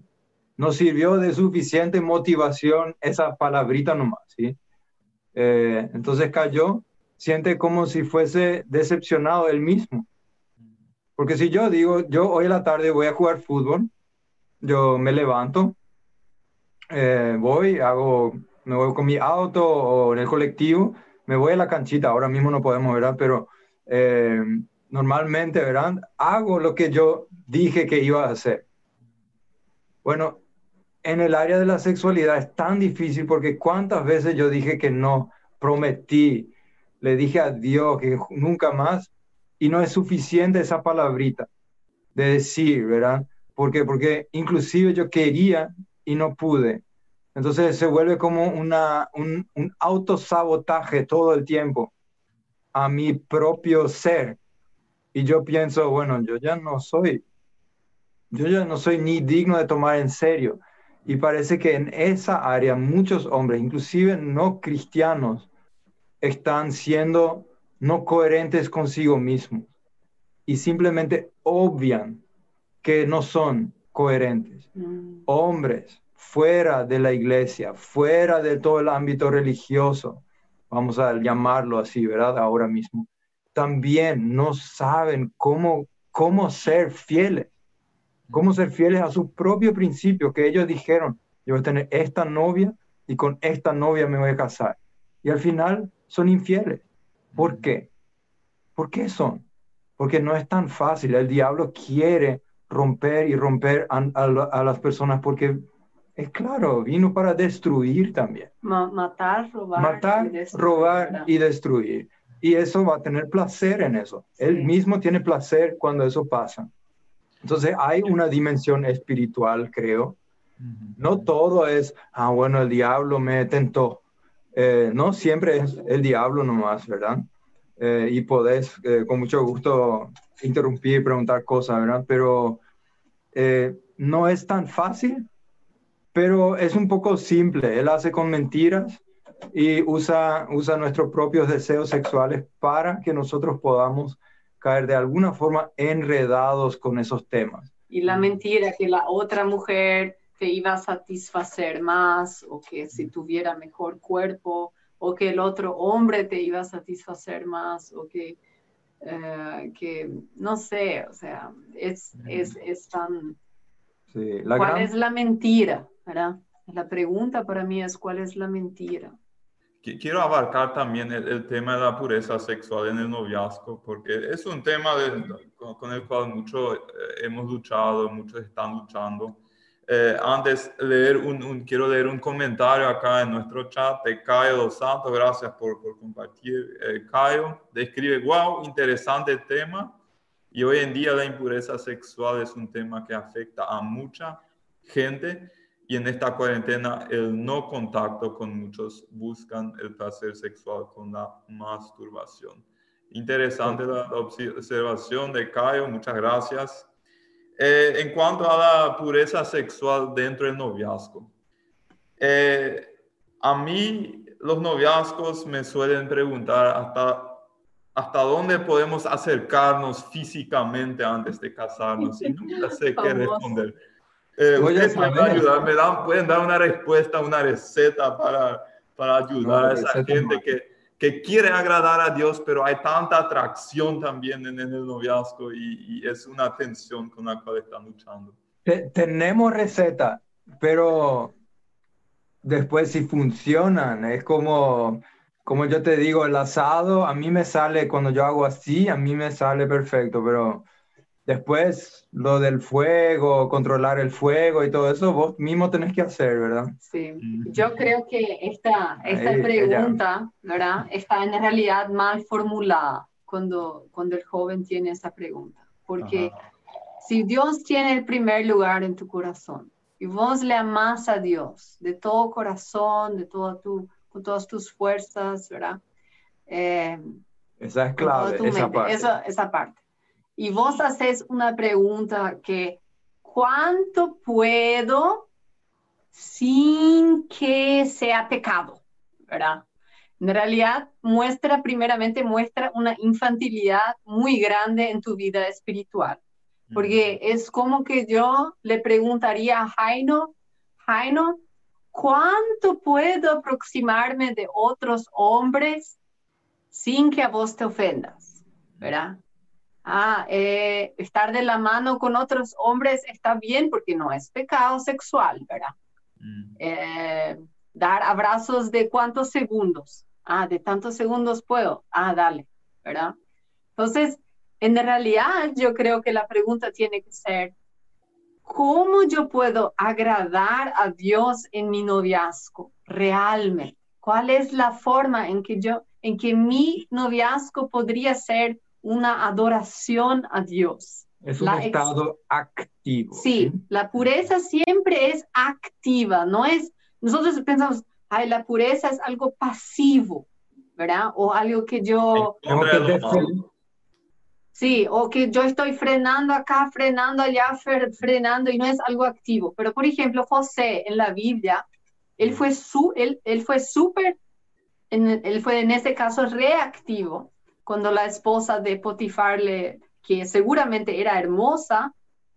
no sirvió de suficiente motivación esa palabrita nomás, ¿sí? Eh, entonces cayó, siente como si fuese decepcionado él mismo. Porque si yo digo, yo hoy en la tarde voy a jugar fútbol, yo me levanto, eh, voy, hago, me voy con mi auto o en el colectivo, me voy a la canchita, ahora mismo no podemos, ¿verdad? Pero eh, normalmente, ¿verdad? Hago lo que yo dije que iba a hacer. Bueno, en el área de la sexualidad es tan difícil porque cuántas veces yo dije que no, prometí, le dije a Dios que nunca más y no es suficiente esa palabrita de decir, ¿verdad? ¿Por qué? Porque inclusive yo quería y no pude. Entonces se vuelve como una, un, un autosabotaje todo el tiempo a mi propio ser. Y yo pienso, bueno, yo ya no soy, yo ya no soy ni digno de tomar en serio. Y parece que en esa área muchos hombres, inclusive no cristianos, están siendo no coherentes consigo mismos y simplemente obvian que no son coherentes. Mm. Hombres fuera de la iglesia, fuera de todo el ámbito religioso, vamos a llamarlo así, ¿verdad? Ahora mismo, también no saben cómo, cómo ser fieles, cómo ser fieles a su propio principio, que ellos dijeron, yo voy a tener esta novia y con esta novia me voy a casar. Y al final son infieles. ¿Por qué? ¿Por qué son? Porque no es tan fácil. El diablo quiere romper y romper a, las personas porque es claro, vino para destruir también. matar, robar. Matar, robar y destruir. Y eso va a tener placer en eso. Él mismo tiene placer cuando eso pasa. Entonces hay una dimensión espiritual, creo. No todo es, ah, bueno, el diablo me tentó. Eh, no siempre es el diablo nomás, ¿verdad? Eh, y podés eh, con mucho gusto interrumpir y preguntar cosas, ¿verdad? Pero no es tan fácil, pero es un poco simple. Él hace con mentiras y usa, usa nuestros propios deseos sexuales para que nosotros podamos caer de alguna forma enredados con esos temas. Y la mentira que la otra mujer te iba a satisfacer más o que si tuviera mejor cuerpo o que el otro hombre te iba a satisfacer más o que, eh, que no sé, o sea, es, es, es tan... ¿Cuál es la mentira? ¿verdad? La pregunta para mí es cuál es la mentira. Quiero abarcar también el, tema de la pureza sexual en el noviazgo, porque es un tema con, el cual muchos eh, hemos luchado, muchos están luchando. Eh, antes leer un, quiero leer un comentario acá en nuestro chat de Caio Dos Santos, gracias por, por compartir. Eh, Caio describe, wow, interesante tema. Y hoy en día la impureza sexual es un tema que afecta a mucha gente y en esta cuarentena el no contacto con muchos buscan el placer sexual con la masturbación. Interesante la observación de Caio, muchas gracias. Eh, en cuanto a la pureza sexual dentro del noviazgo, eh, a mí los noviazgos me suelen preguntar hasta, hasta dónde podemos acercarnos físicamente antes de casarnos y nunca sé qué responder. Eh, ustedes pueden ayudar, me dan, pueden dar una respuesta, una receta para, para ayudar a esa gente que, que quiere agradar a Dios, pero hay tanta atracción también en, el noviazgo y, es una tensión con la cual están luchando. tenemos receta, pero después si funcionan, es como, como yo te digo, el asado, a mí me sale, cuando yo hago así, a mí me sale perfecto, pero después lo del fuego, controlar el fuego y todo eso, vos mismo tenés que hacer, ¿verdad? Sí, yo creo que esta, esta pregunta, ¿verdad? Está en realidad mal formulada cuando, cuando el joven tiene esa pregunta, porque si Dios tiene el primer lugar en tu corazón y vos le amás a Dios de todo corazón, de todo tu, con todas tus fuerzas, ¿verdad? Eh, esa es clave, esa parte. esa parte y vos haces una pregunta que, ¿cuánto puedo sin que sea pecado? ¿Verdad? En realidad muestra, primeramente muestra una infantilidad muy grande en tu vida espiritual, porque es como que yo le preguntaría a Jaino, Jaino, ¿cuánto puedo aproximarme de otros hombres sin que a vos te ofendas? ¿Verdad? Ah, eh, estar de la mano con otros hombres está bien porque no es pecado sexual, ¿verdad? Mm. Eh, dar abrazos de cuántos segundos. Ah, de tantos segundos puedo. Ah, dale, ¿verdad? Entonces, en realidad yo creo que la pregunta tiene que ser, ¿cómo yo puedo agradar a Dios en mi noviazgo realmente? ¿Cuál es la forma en que yo, en que mi noviazgo podría ser una adoración a Dios. Es un La estado activo. Sí, la pureza siempre es activa, no es, nosotros pensamos, ay, la pureza es algo pasivo, ¿verdad? O algo que yo, sí, o que yo estoy frenando acá, frenando allá, fre- frenando y no es algo activo. Pero, por ejemplo, José en la Biblia, él fue su, él, él fue súper, en- él fue en este caso reactivo, cuando la esposa de Potifar, le, que seguramente era hermosa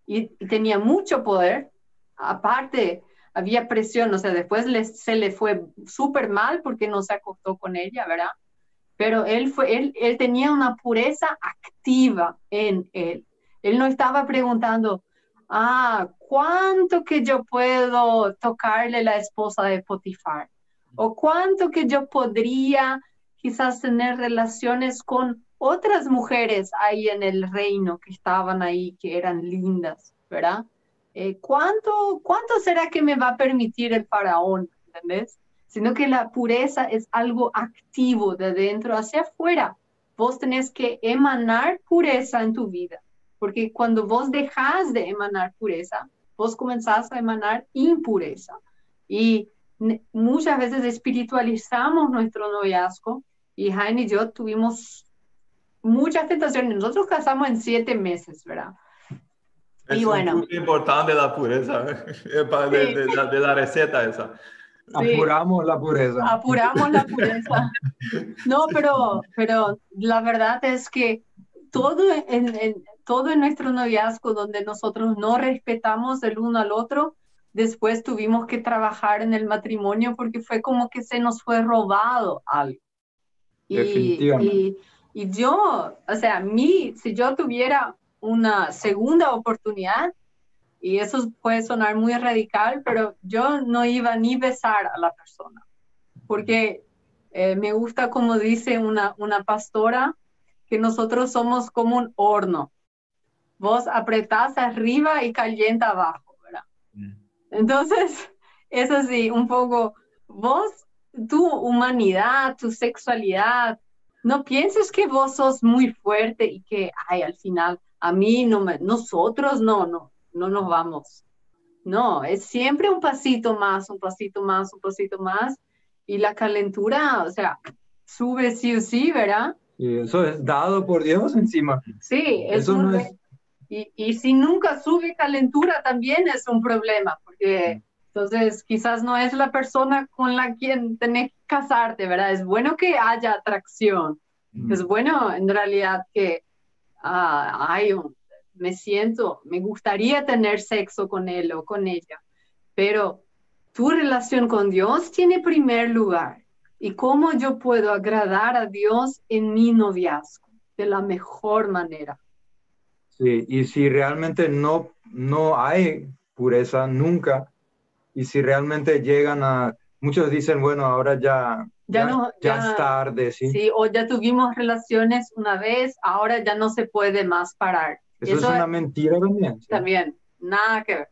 y, tenía mucho poder, aparte había presión, o sea, después le- se le fue súper mal porque no se acostó con ella, ¿verdad? Pero él, fue, él, él tenía una pureza activa en él. Él no estaba preguntando, ah, ¿cuánto que yo puedo tocarle la esposa de Potifar? ¿O cuánto que yo podría quizás tener relaciones con otras mujeres ahí en el reino que estaban ahí, que eran lindas, ¿verdad? Eh, ¿cuánto, ¿Cuánto será que me va a permitir el faraón? ¿Entendés? Sino que la pureza es algo activo de dentro hacia afuera. Vos tenés que emanar pureza en tu vida, porque cuando vos dejas de emanar pureza, vos comenzás a emanar impureza. Y muchas veces espiritualizamos nuestro noviazgo y Jaime y yo tuvimos muchas tentaciones. Nosotros casamos en siete meses, ¿verdad? Es Y un bueno. punto importante la pureza, eh, para- de, de la, de la receta esa. Sí. Apuramos la pureza. apuramos la pureza. No, pero, pero la verdad es que todo en, en- todo en nuestro noviazgo donde nosotros no respetamos el uno al otro, después tuvimos que trabajar en el matrimonio porque fue como que se nos fue robado algo. Y, Definitivamente. y, y yo, o sea, a mí, si yo tuviera una segunda oportunidad, y eso puede sonar muy radical, pero yo no iba ni besar a la persona, porque eh, me gusta como dice una, una pastora, que nosotros somos como un horno. Vos apretás arriba y calienta abajo, ¿verdad? Entonces, es así, un poco, vos, tu humanidad, tu sexualidad, no pienses que vos sos muy fuerte y que, ay, al final, a mí no me, nosotros no, no, no nos vamos. No, es siempre un pasito más, un pasito más, un pasito más. Y la calentura, o sea, sube sí o sí, ¿verdad? Y eso es dado por Dios encima. Sí, es Eso un no es- y, y si nunca sube calentura también es un problema, porque entonces quizás no es la persona con la quien tenés que casarte, ¿verdad? Es bueno que haya atracción, es bueno en realidad que ah, ay, un- me siento, me gustaría tener sexo con él o con ella, pero tu relación con Dios tiene primer lugar. ¿Y cómo yo puedo agradar a Dios en mi noviazgo de la mejor manera? Sí, y si realmente no, no hay pureza nunca, y si realmente llegan a, muchos dicen, bueno, ahora ya, Ya ya, no- ya ya- es tarde, ¿sí? Sí, o ya tuvimos relaciones una vez, ahora ya no se puede más parar. Eso, es una mentira también, ¿sí? también, nada que ver.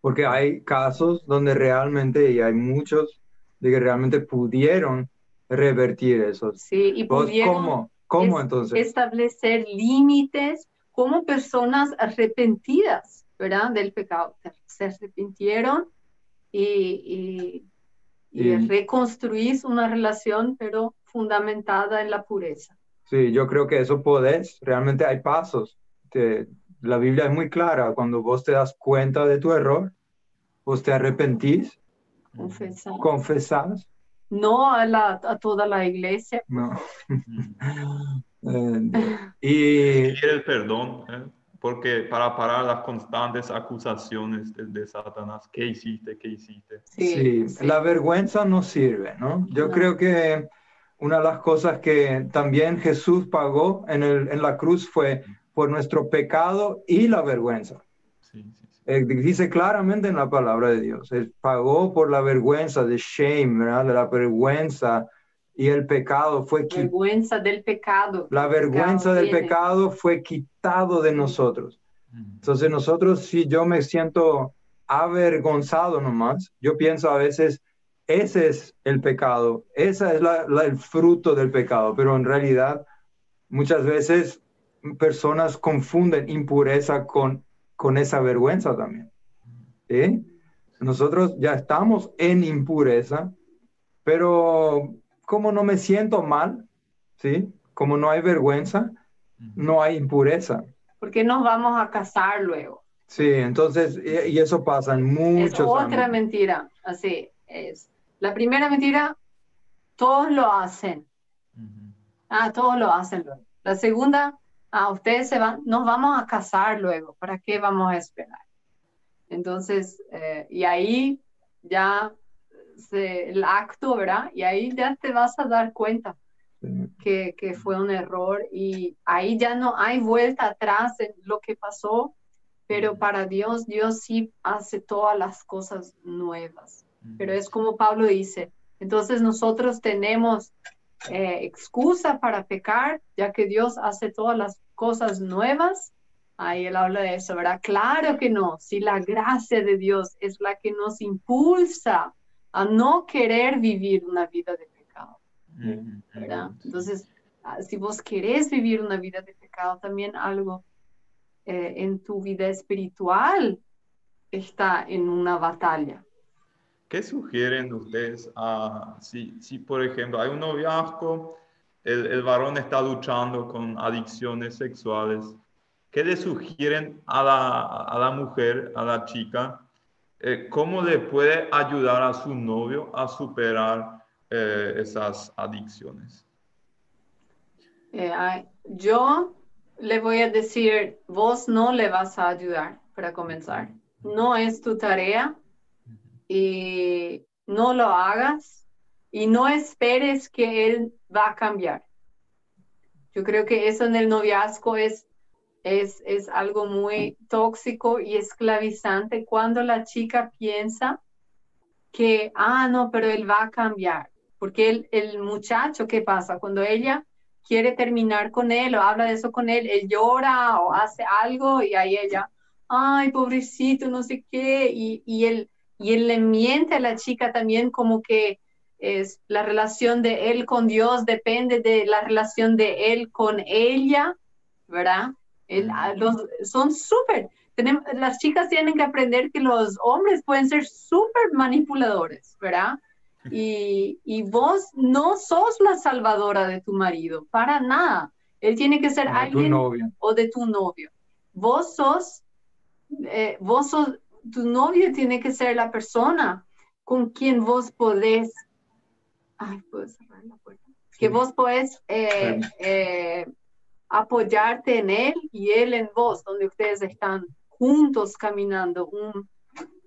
porque hay casos donde realmente, y hay muchos, de que realmente pudieron revertir eso. Sí, y ¿Vos pudieron ¿Cómo? ¿Cómo es- entonces? establecer límites como personas arrepentidas, ¿verdad? Del pecado. Se arrepintieron y, y, y Y- reconstruís una relación, pero fundamentada en la pureza. Sí, yo creo que eso podés, realmente hay pasos. Te- la Biblia es muy clara, cuando vos te das cuenta de tu error, vos te arrepentís, Confesar. confesás, No a, la, a toda la iglesia. ¿no? Eh, y Pedir el perdón, ¿eh? Porque para parar las constantes acusaciones de, de Satanás, ¿qué hiciste? ¿Qué hiciste? sí, sí. la vergüenza no sirve, ¿no? Yo No. creo que una de las cosas que también Jesús pagó en, el, en la cruz fue por nuestro pecado y la vergüenza. Sí, sí, sí. Eh, dice claramente en la palabra de Dios, Él pagó por la vergüenza, de shame, ¿verdad? De la vergüenza y el pecado fue quitado. vergüenza del pecado. La vergüenza del viene. pecado fue quitado de nosotros. Entonces nosotros, si yo me siento avergonzado nomás, yo pienso a veces, ese es el pecado, ese es la- la- el fruto del pecado, pero en realidad muchas veces personas confunden impureza con, con esa vergüenza también. Nosotros ya estamos en impureza, pero como no me siento mal, ¿sí? Como no hay vergüenza, no hay impureza. Porque nos vamos a casar luego. Sí, entonces, y, eso pasa en muchos. Es otra mentira, así es. La primera mentira, todos lo hacen. Ah, todos lo hacen luego. La segunda, ah, ustedes se van, nos vamos a casar luego. ¿Para qué vamos a esperar? Entonces, eh, y ahí ya el acto, ¿verdad? Y ahí ya te vas a dar cuenta que, que, fue un error y ahí ya no hay vuelta atrás en lo que pasó, pero para Dios, Dios sí hace todas las cosas nuevas. Pero es como Pablo dice, entonces nosotros tenemos eh, excusa para pecar, ya que Dios hace todas las cosas nuevas. Ahí él habla de eso, ¿verdad? Claro que no, si la gracia de Dios es la que nos impulsa a no querer vivir una vida de pecado, ¿verdad? Entonces, ah, si vos querés vivir una vida de pecado, también algo eh, en tu vida espiritual está en una batalla. ¿Qué sugieren ustedes a, si, si, por ejemplo, hay un noviazgo, el, el, varón está luchando con adicciones sexuales, ¿qué le sugieren a la, a la mujer, a la chica? Eh, ¿Cómo le puede ayudar a su novio a superar eh, esas adicciones? Eh, yo le voy a decir, vos no le vas a ayudar para comenzar. No es tu tarea y no lo hagas y no esperes que él va a cambiar. Yo creo que eso en el noviazgo es, es, es algo muy tóxico y esclavizante cuando la chica piensa que, ah, no, pero él va a cambiar. Porque el, el muchacho, ¿qué pasa? Cuando ella quiere terminar con él o habla de eso con él, él llora o hace algo y ahí ella, ay, pobrecito, no sé qué, y, y él y él le miente a la chica también como que es la relación de él con Dios depende de la relación de él con ella, ¿verdad? Ah, son súper, las chicas tienen que aprender que los hombres pueden ser súper manipuladores, ¿verdad? Y, y, vos no sos la salvadora de tu marido, para nada. Él tiene que ser alguien o de tu novio. Vos sos, eh, vos sos tu novio tiene que ser la persona con quien vos podés, ay, puedo cerrar la puerta, que vos podés eh, eh, apoyarte en él y él en vos, donde ustedes están juntos caminando un,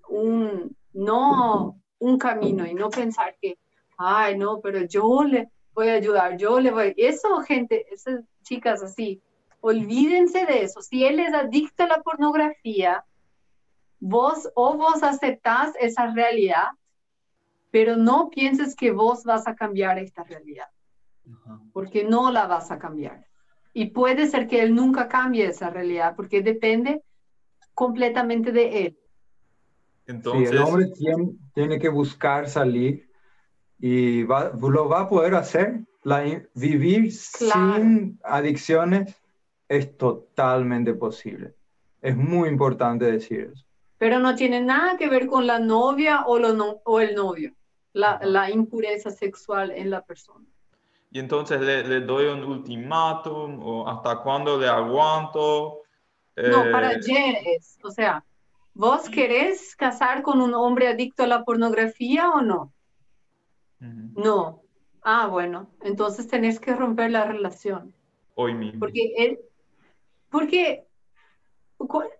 un, no un camino y no pensar que, ay, no, pero yo le voy a ayudar, yo le voy, eso gente, esas chicas así, olvídense de eso, si él es adicto a la pornografía, vos o vos aceptás esa realidad, pero no pienses que vos vas a cambiar esta realidad, porque no la vas a cambiar. Y puede ser que él nunca cambie esa realidad, porque depende completamente de él. Entonces, el hombre tiene, que buscar salir y lo va a poder hacer. La, vivir sin adicciones es totalmente posible. Es muy importante decir eso pero no tiene nada que ver con la novia o, lo no, o el novio, la, la, impureza sexual en la persona. Y entonces le, le doy un ultimátum o hasta cuándo le aguanto. No, para eh, ayer es, o sea, ¿vos querés casar con un hombre adicto a la pornografía o no? No. Ah, bueno, entonces tenés que romper la relación. Hoy mismo. Porque él, porque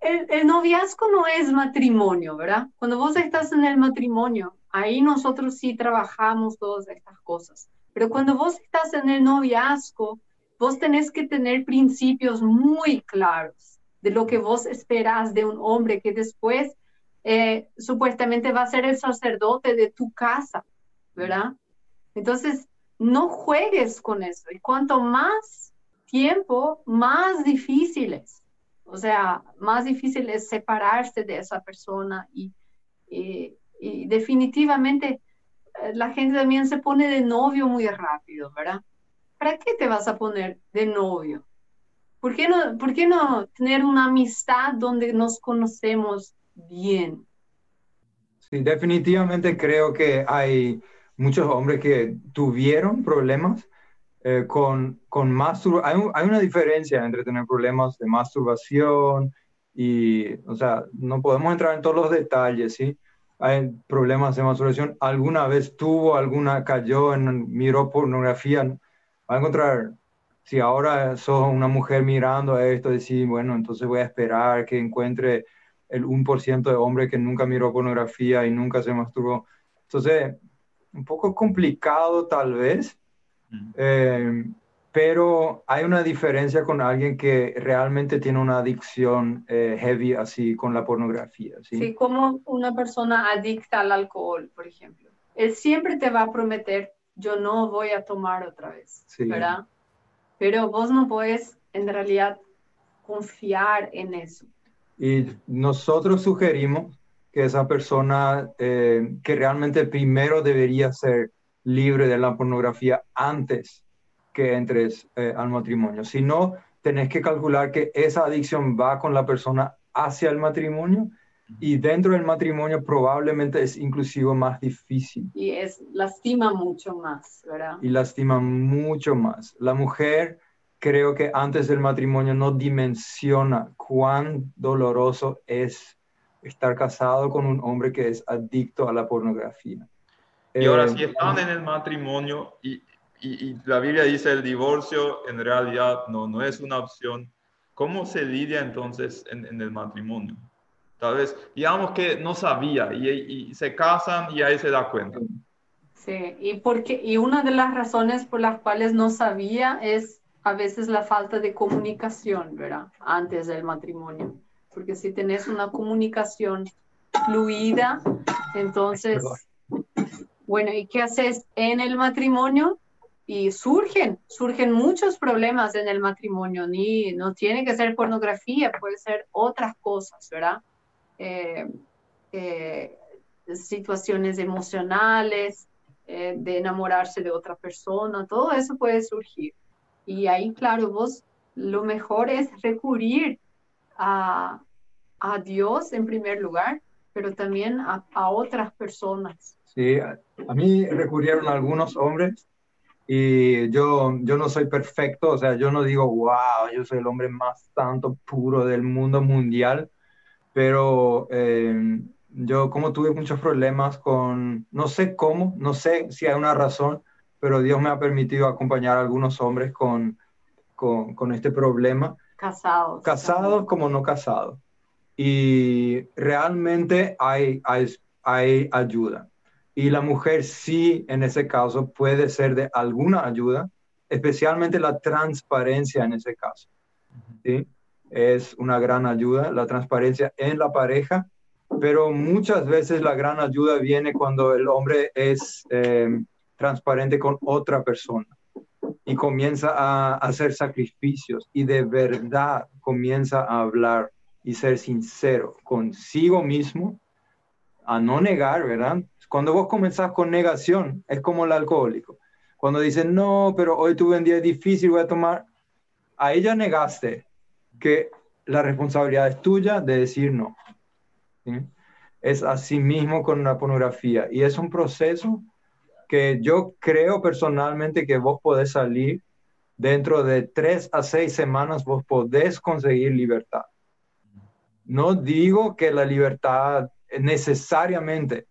el, noviazgo no es matrimonio, ¿verdad? Cuando vos estás en el matrimonio, ahí nosotros sí trabajamos todas estas cosas. Pero cuando vos estás en el noviazgo, vos tenés que tener principios muy claros de lo que vos esperás de un hombre que después eh, supuestamente va a ser el sacerdote de tu casa, ¿verdad? Entonces, no juegues con eso. Y cuanto más tiempo, más difíciles o sea, más difícil es separarse de esa persona y, definitivamente eh, la gente también se pone de novio muy rápido, ¿verdad? ¿Para qué te vas a poner de novio? ¿Por qué no, por qué no tener una amistad donde nos conocemos bien? Sí, definitivamente creo que hay muchos hombres que tuvieron problemas eh, con, con masturbación. Hay, hay, una diferencia entre tener problemas de masturbación y, o sea, no podemos entrar en todos los detalles, ¿sí? Hay problemas de masturbación. ¿Alguna vez tuvo, alguna cayó en, miró pornografía? Va a encontrar, si ahora sos una mujer mirando esto, decir, bueno, entonces voy a esperar que encuentre el 1% de hombre que nunca miró pornografía y nunca se masturbó. Entonces, un poco complicado tal vez, eh, pero hay una diferencia con alguien que realmente tiene una adicción eh, heavy así con la pornografía. ¿sí? sí, como una persona adicta al alcohol, por ejemplo. Él siempre te va a prometer, yo no voy a tomar otra vez, ¿verdad? Pero vos no puedes en realidad confiar en eso. Y nosotros sugerimos que esa persona eh, que realmente primero debería ser libre de la pornografía antes que entres eh, al matrimonio. Si no, tenés que calcular que esa adicción va con la persona hacia el matrimonio y dentro del matrimonio probablemente es inclusive más difícil. Y es lastima mucho más, ¿verdad? Y lastima mucho más. La mujer creo que antes del matrimonio no dimensiona cuán doloroso es estar casado con un hombre que es adicto a la pornografía. Y ahora, eh, si están en el matrimonio y, y, la Biblia dice el divorcio en realidad no, no es una opción, ¿cómo se lidia entonces en, en el matrimonio? Tal vez, digamos que no sabía y, y, se casan y ahí se da cuenta. Sí, y, porque, y una de las razones por las cuales no sabía es a veces la falta de comunicación, ¿verdad? Antes del matrimonio porque si tenés una comunicación fluida, entonces, bueno, ¿y qué haces en el matrimonio? Y surgen, surgen muchos problemas en el matrimonio, ni no tiene que ser pornografía, puede ser otras cosas, ¿verdad? Eh, eh, situaciones emocionales, eh, de enamorarse de otra persona, todo eso puede surgir. Y ahí, claro, vos lo mejor es recurrir a, a Dios en primer lugar, pero también a, otras personas. Sí, a, mí recurrieron algunos hombres y yo, yo no soy perfecto, o sea, yo no digo, wow, yo soy el hombre más santo, puro del mundo mundial, pero eh, yo como tuve muchos problemas con, no sé cómo, no sé si hay una razón, pero Dios me ha permitido acompañar a algunos hombres con, con, con este problema. Casados. Casados como no casados y realmente hay, hay, hay ayuda. Y la mujer sí, en ese caso, puede ser de alguna ayuda, especialmente la transparencia en ese caso. ¿sí? Es una gran ayuda, la transparencia en la pareja, pero muchas veces la gran ayuda viene cuando el hombre es eh, transparente con otra persona y comienza a hacer sacrificios y de verdad comienza a hablar y ser sincero consigo mismo, a no negar, ¿verdad? Cuando vos comenzás con negación, es como el alcohólico. Cuando dices, no, pero hoy tuve un día difícil, voy a tomar, ahí ya negaste que la responsabilidad es tuya de decir no. Es así mismo con la pornografía y es un proceso que yo creo personalmente que vos podés salir dentro de tres a seis semanas, vos podés conseguir libertad. No digo que la libertad necesariamente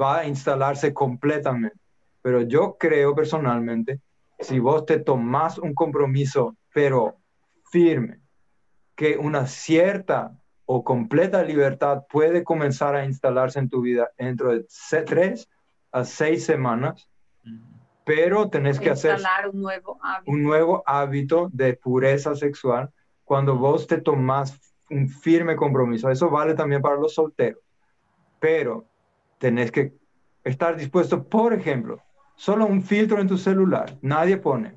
va a instalarse completamente, pero yo creo personalmente, si vos te tomás un compromiso, pero firme, que una cierta o completa libertad puede comenzar a instalarse en tu vida dentro de tres a seis semanas, pero tenés que hacer un nuevo, un nuevo hábito de pureza sexual cuando vos te tomás un firme compromiso. Eso vale también para los solteros. Pero tenés que estar dispuesto, por ejemplo, solo un filtro en tu celular. Nadie pone.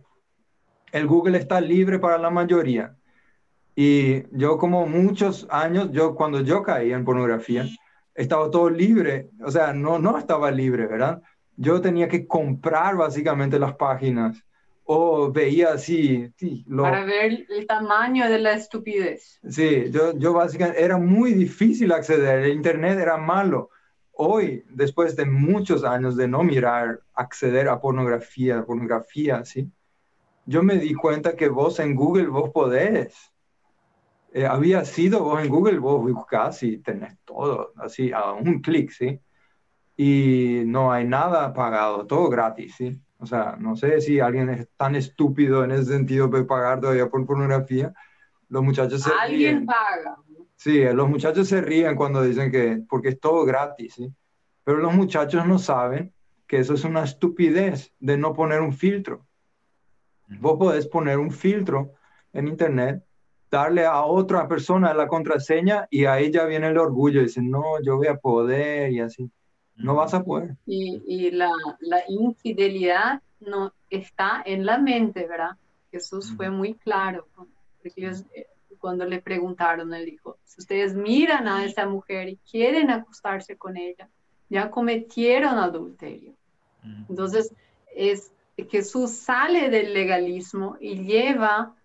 El Google está libre para la mayoría. Y yo como muchos años, yo cuando yo caí en pornografía, estaba todo libre. O sea, no, no estaba libre, ¿verdad? Yo tenía que comprar básicamente las páginas o veía así, sí, lo, Para ver el tamaño de la estupidez. Sí, yo, yo básicamente era muy difícil acceder, el internet era malo. Hoy, después de muchos años de no mirar, acceder a pornografía, pornografía, ¿sí? Yo me di cuenta que vos en Google vos podés. Eh, había sido vos en Google, vos buscás y tenés todo, así, a un clic, ¿sí? Y no hay nada pagado, todo gratis, ¿sí? O sea, no sé si alguien es tan estúpido en ese sentido de pagar todavía por pornografía. Los muchachos se Alguien ríen. paga. Sí, los muchachos se ríen cuando dicen que, porque es todo gratis, ¿sí? Pero los muchachos no saben que eso es una estupidez de no poner un filtro. Vos podés poner un filtro en internet, darle a otra persona la contraseña y a ella viene el orgullo. Dice, no, yo voy a poder y así. No vas a poder. Y, y la, la infidelidad no está en la mente, ¿verdad? Jesús fue muy claro. Porque ellos, eh, cuando le preguntaron, él dijo, si ustedes miran a esa mujer y quieren acostarse con ella, ya cometieron adulterio. Entonces, es, Jesús sale del legalismo y lleva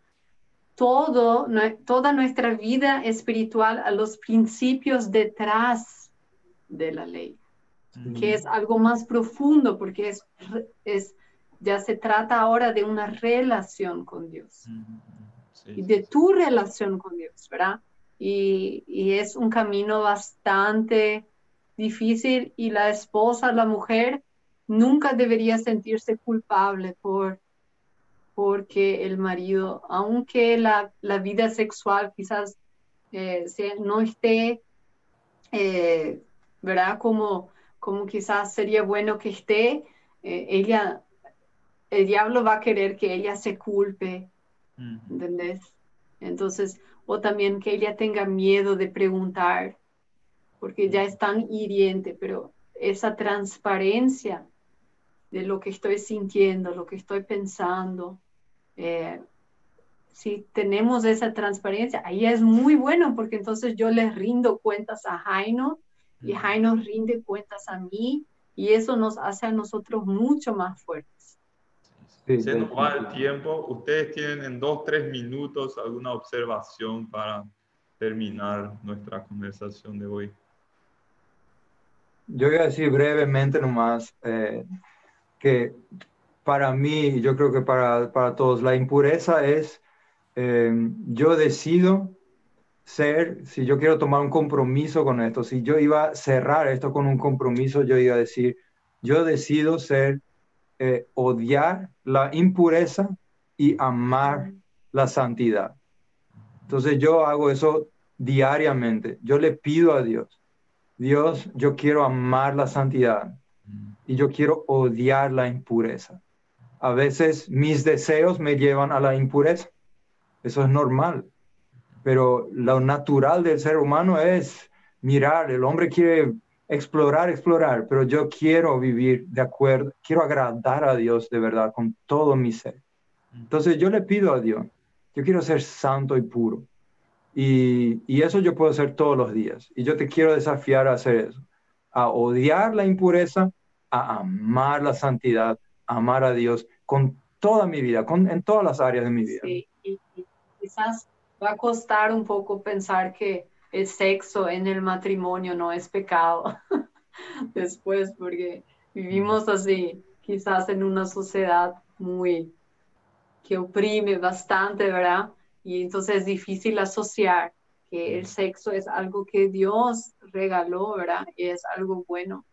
todo, toda nuestra vida espiritual a los principios detrás de la ley, que es algo más profundo, porque es, es, ya se trata ahora de una relación con Dios. Y de tu relación con Dios, ¿verdad? Y, y es un camino bastante difícil y la esposa, la mujer, nunca debería sentirse culpable por porque el marido, aunque la, la vida sexual quizás eh, no esté, eh, ¿verdad? Como, como quizás sería bueno que esté, eh, ella, el diablo va a querer que ella se culpe, ¿entendés? Entonces, o también que ella tenga miedo de preguntar, porque ya es tan hiriente, pero esa transparencia de lo que estoy sintiendo, lo que estoy pensando, eh, si tenemos esa transparencia, ahí es muy bueno, porque entonces yo les rindo cuentas a Jaino y Jaino rinde cuentas a mí, y eso nos hace a nosotros mucho más fuertes. Sí, Se nos va el tiempo. Ustedes tienen en dos, tres minutos alguna observación para terminar nuestra conversación de hoy. Yo voy a decir brevemente nomás eh, que para mí, yo creo que para, para todos, la impureza es, eh, yo decido ser, si yo quiero tomar un compromiso con esto, si yo iba a cerrar esto con un compromiso, yo iba a decir, yo decido ser, eh, odiar la impureza y amar la santidad. Entonces yo hago eso diariamente. Yo le pido a Dios, Dios, yo quiero amar la santidad y yo quiero odiar la impureza. A veces mis deseos me llevan a la impureza. Eso es normal. Pero lo natural del ser humano es mirar, el hombre quiere explorar, explorar, pero yo quiero vivir de acuerdo, quiero agradar a Dios de verdad con todo mi ser. Entonces yo le pido a Dios, yo quiero ser santo y puro. Y, y eso yo puedo hacer todos los días. Y yo te quiero desafiar a hacer eso, a odiar la impureza, a amar la santidad, a amar a Dios con toda mi vida, con, en todas las áreas de mi vida. Sí, y, y quizás va a costar un poco pensar que el sexo en el matrimonio no es pecado después, porque vivimos así, quizás en una sociedad muy que oprime bastante, ¿verdad? Y entonces es difícil asociar que el sexo es algo que Dios regaló, ¿verdad? Y es algo bueno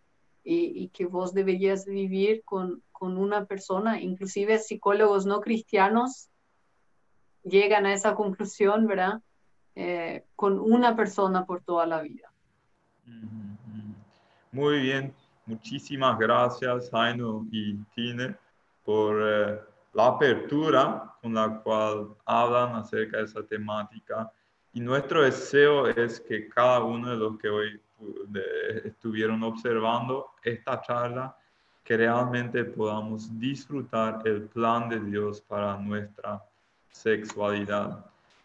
y, y que vos deberías vivir con, con una persona, inclusive psicólogos no cristianos llegan a esa conclusión, ¿verdad? Eh, con una persona por toda la vida. Muy bien, muchísimas gracias Jaino y Tine por eh, la apertura con la cual hablan acerca de esa temática. Y nuestro deseo es que cada uno de los que hoy estuvieron observando esta charla, que realmente podamos disfrutar el plan de Dios para nuestra sexualidad.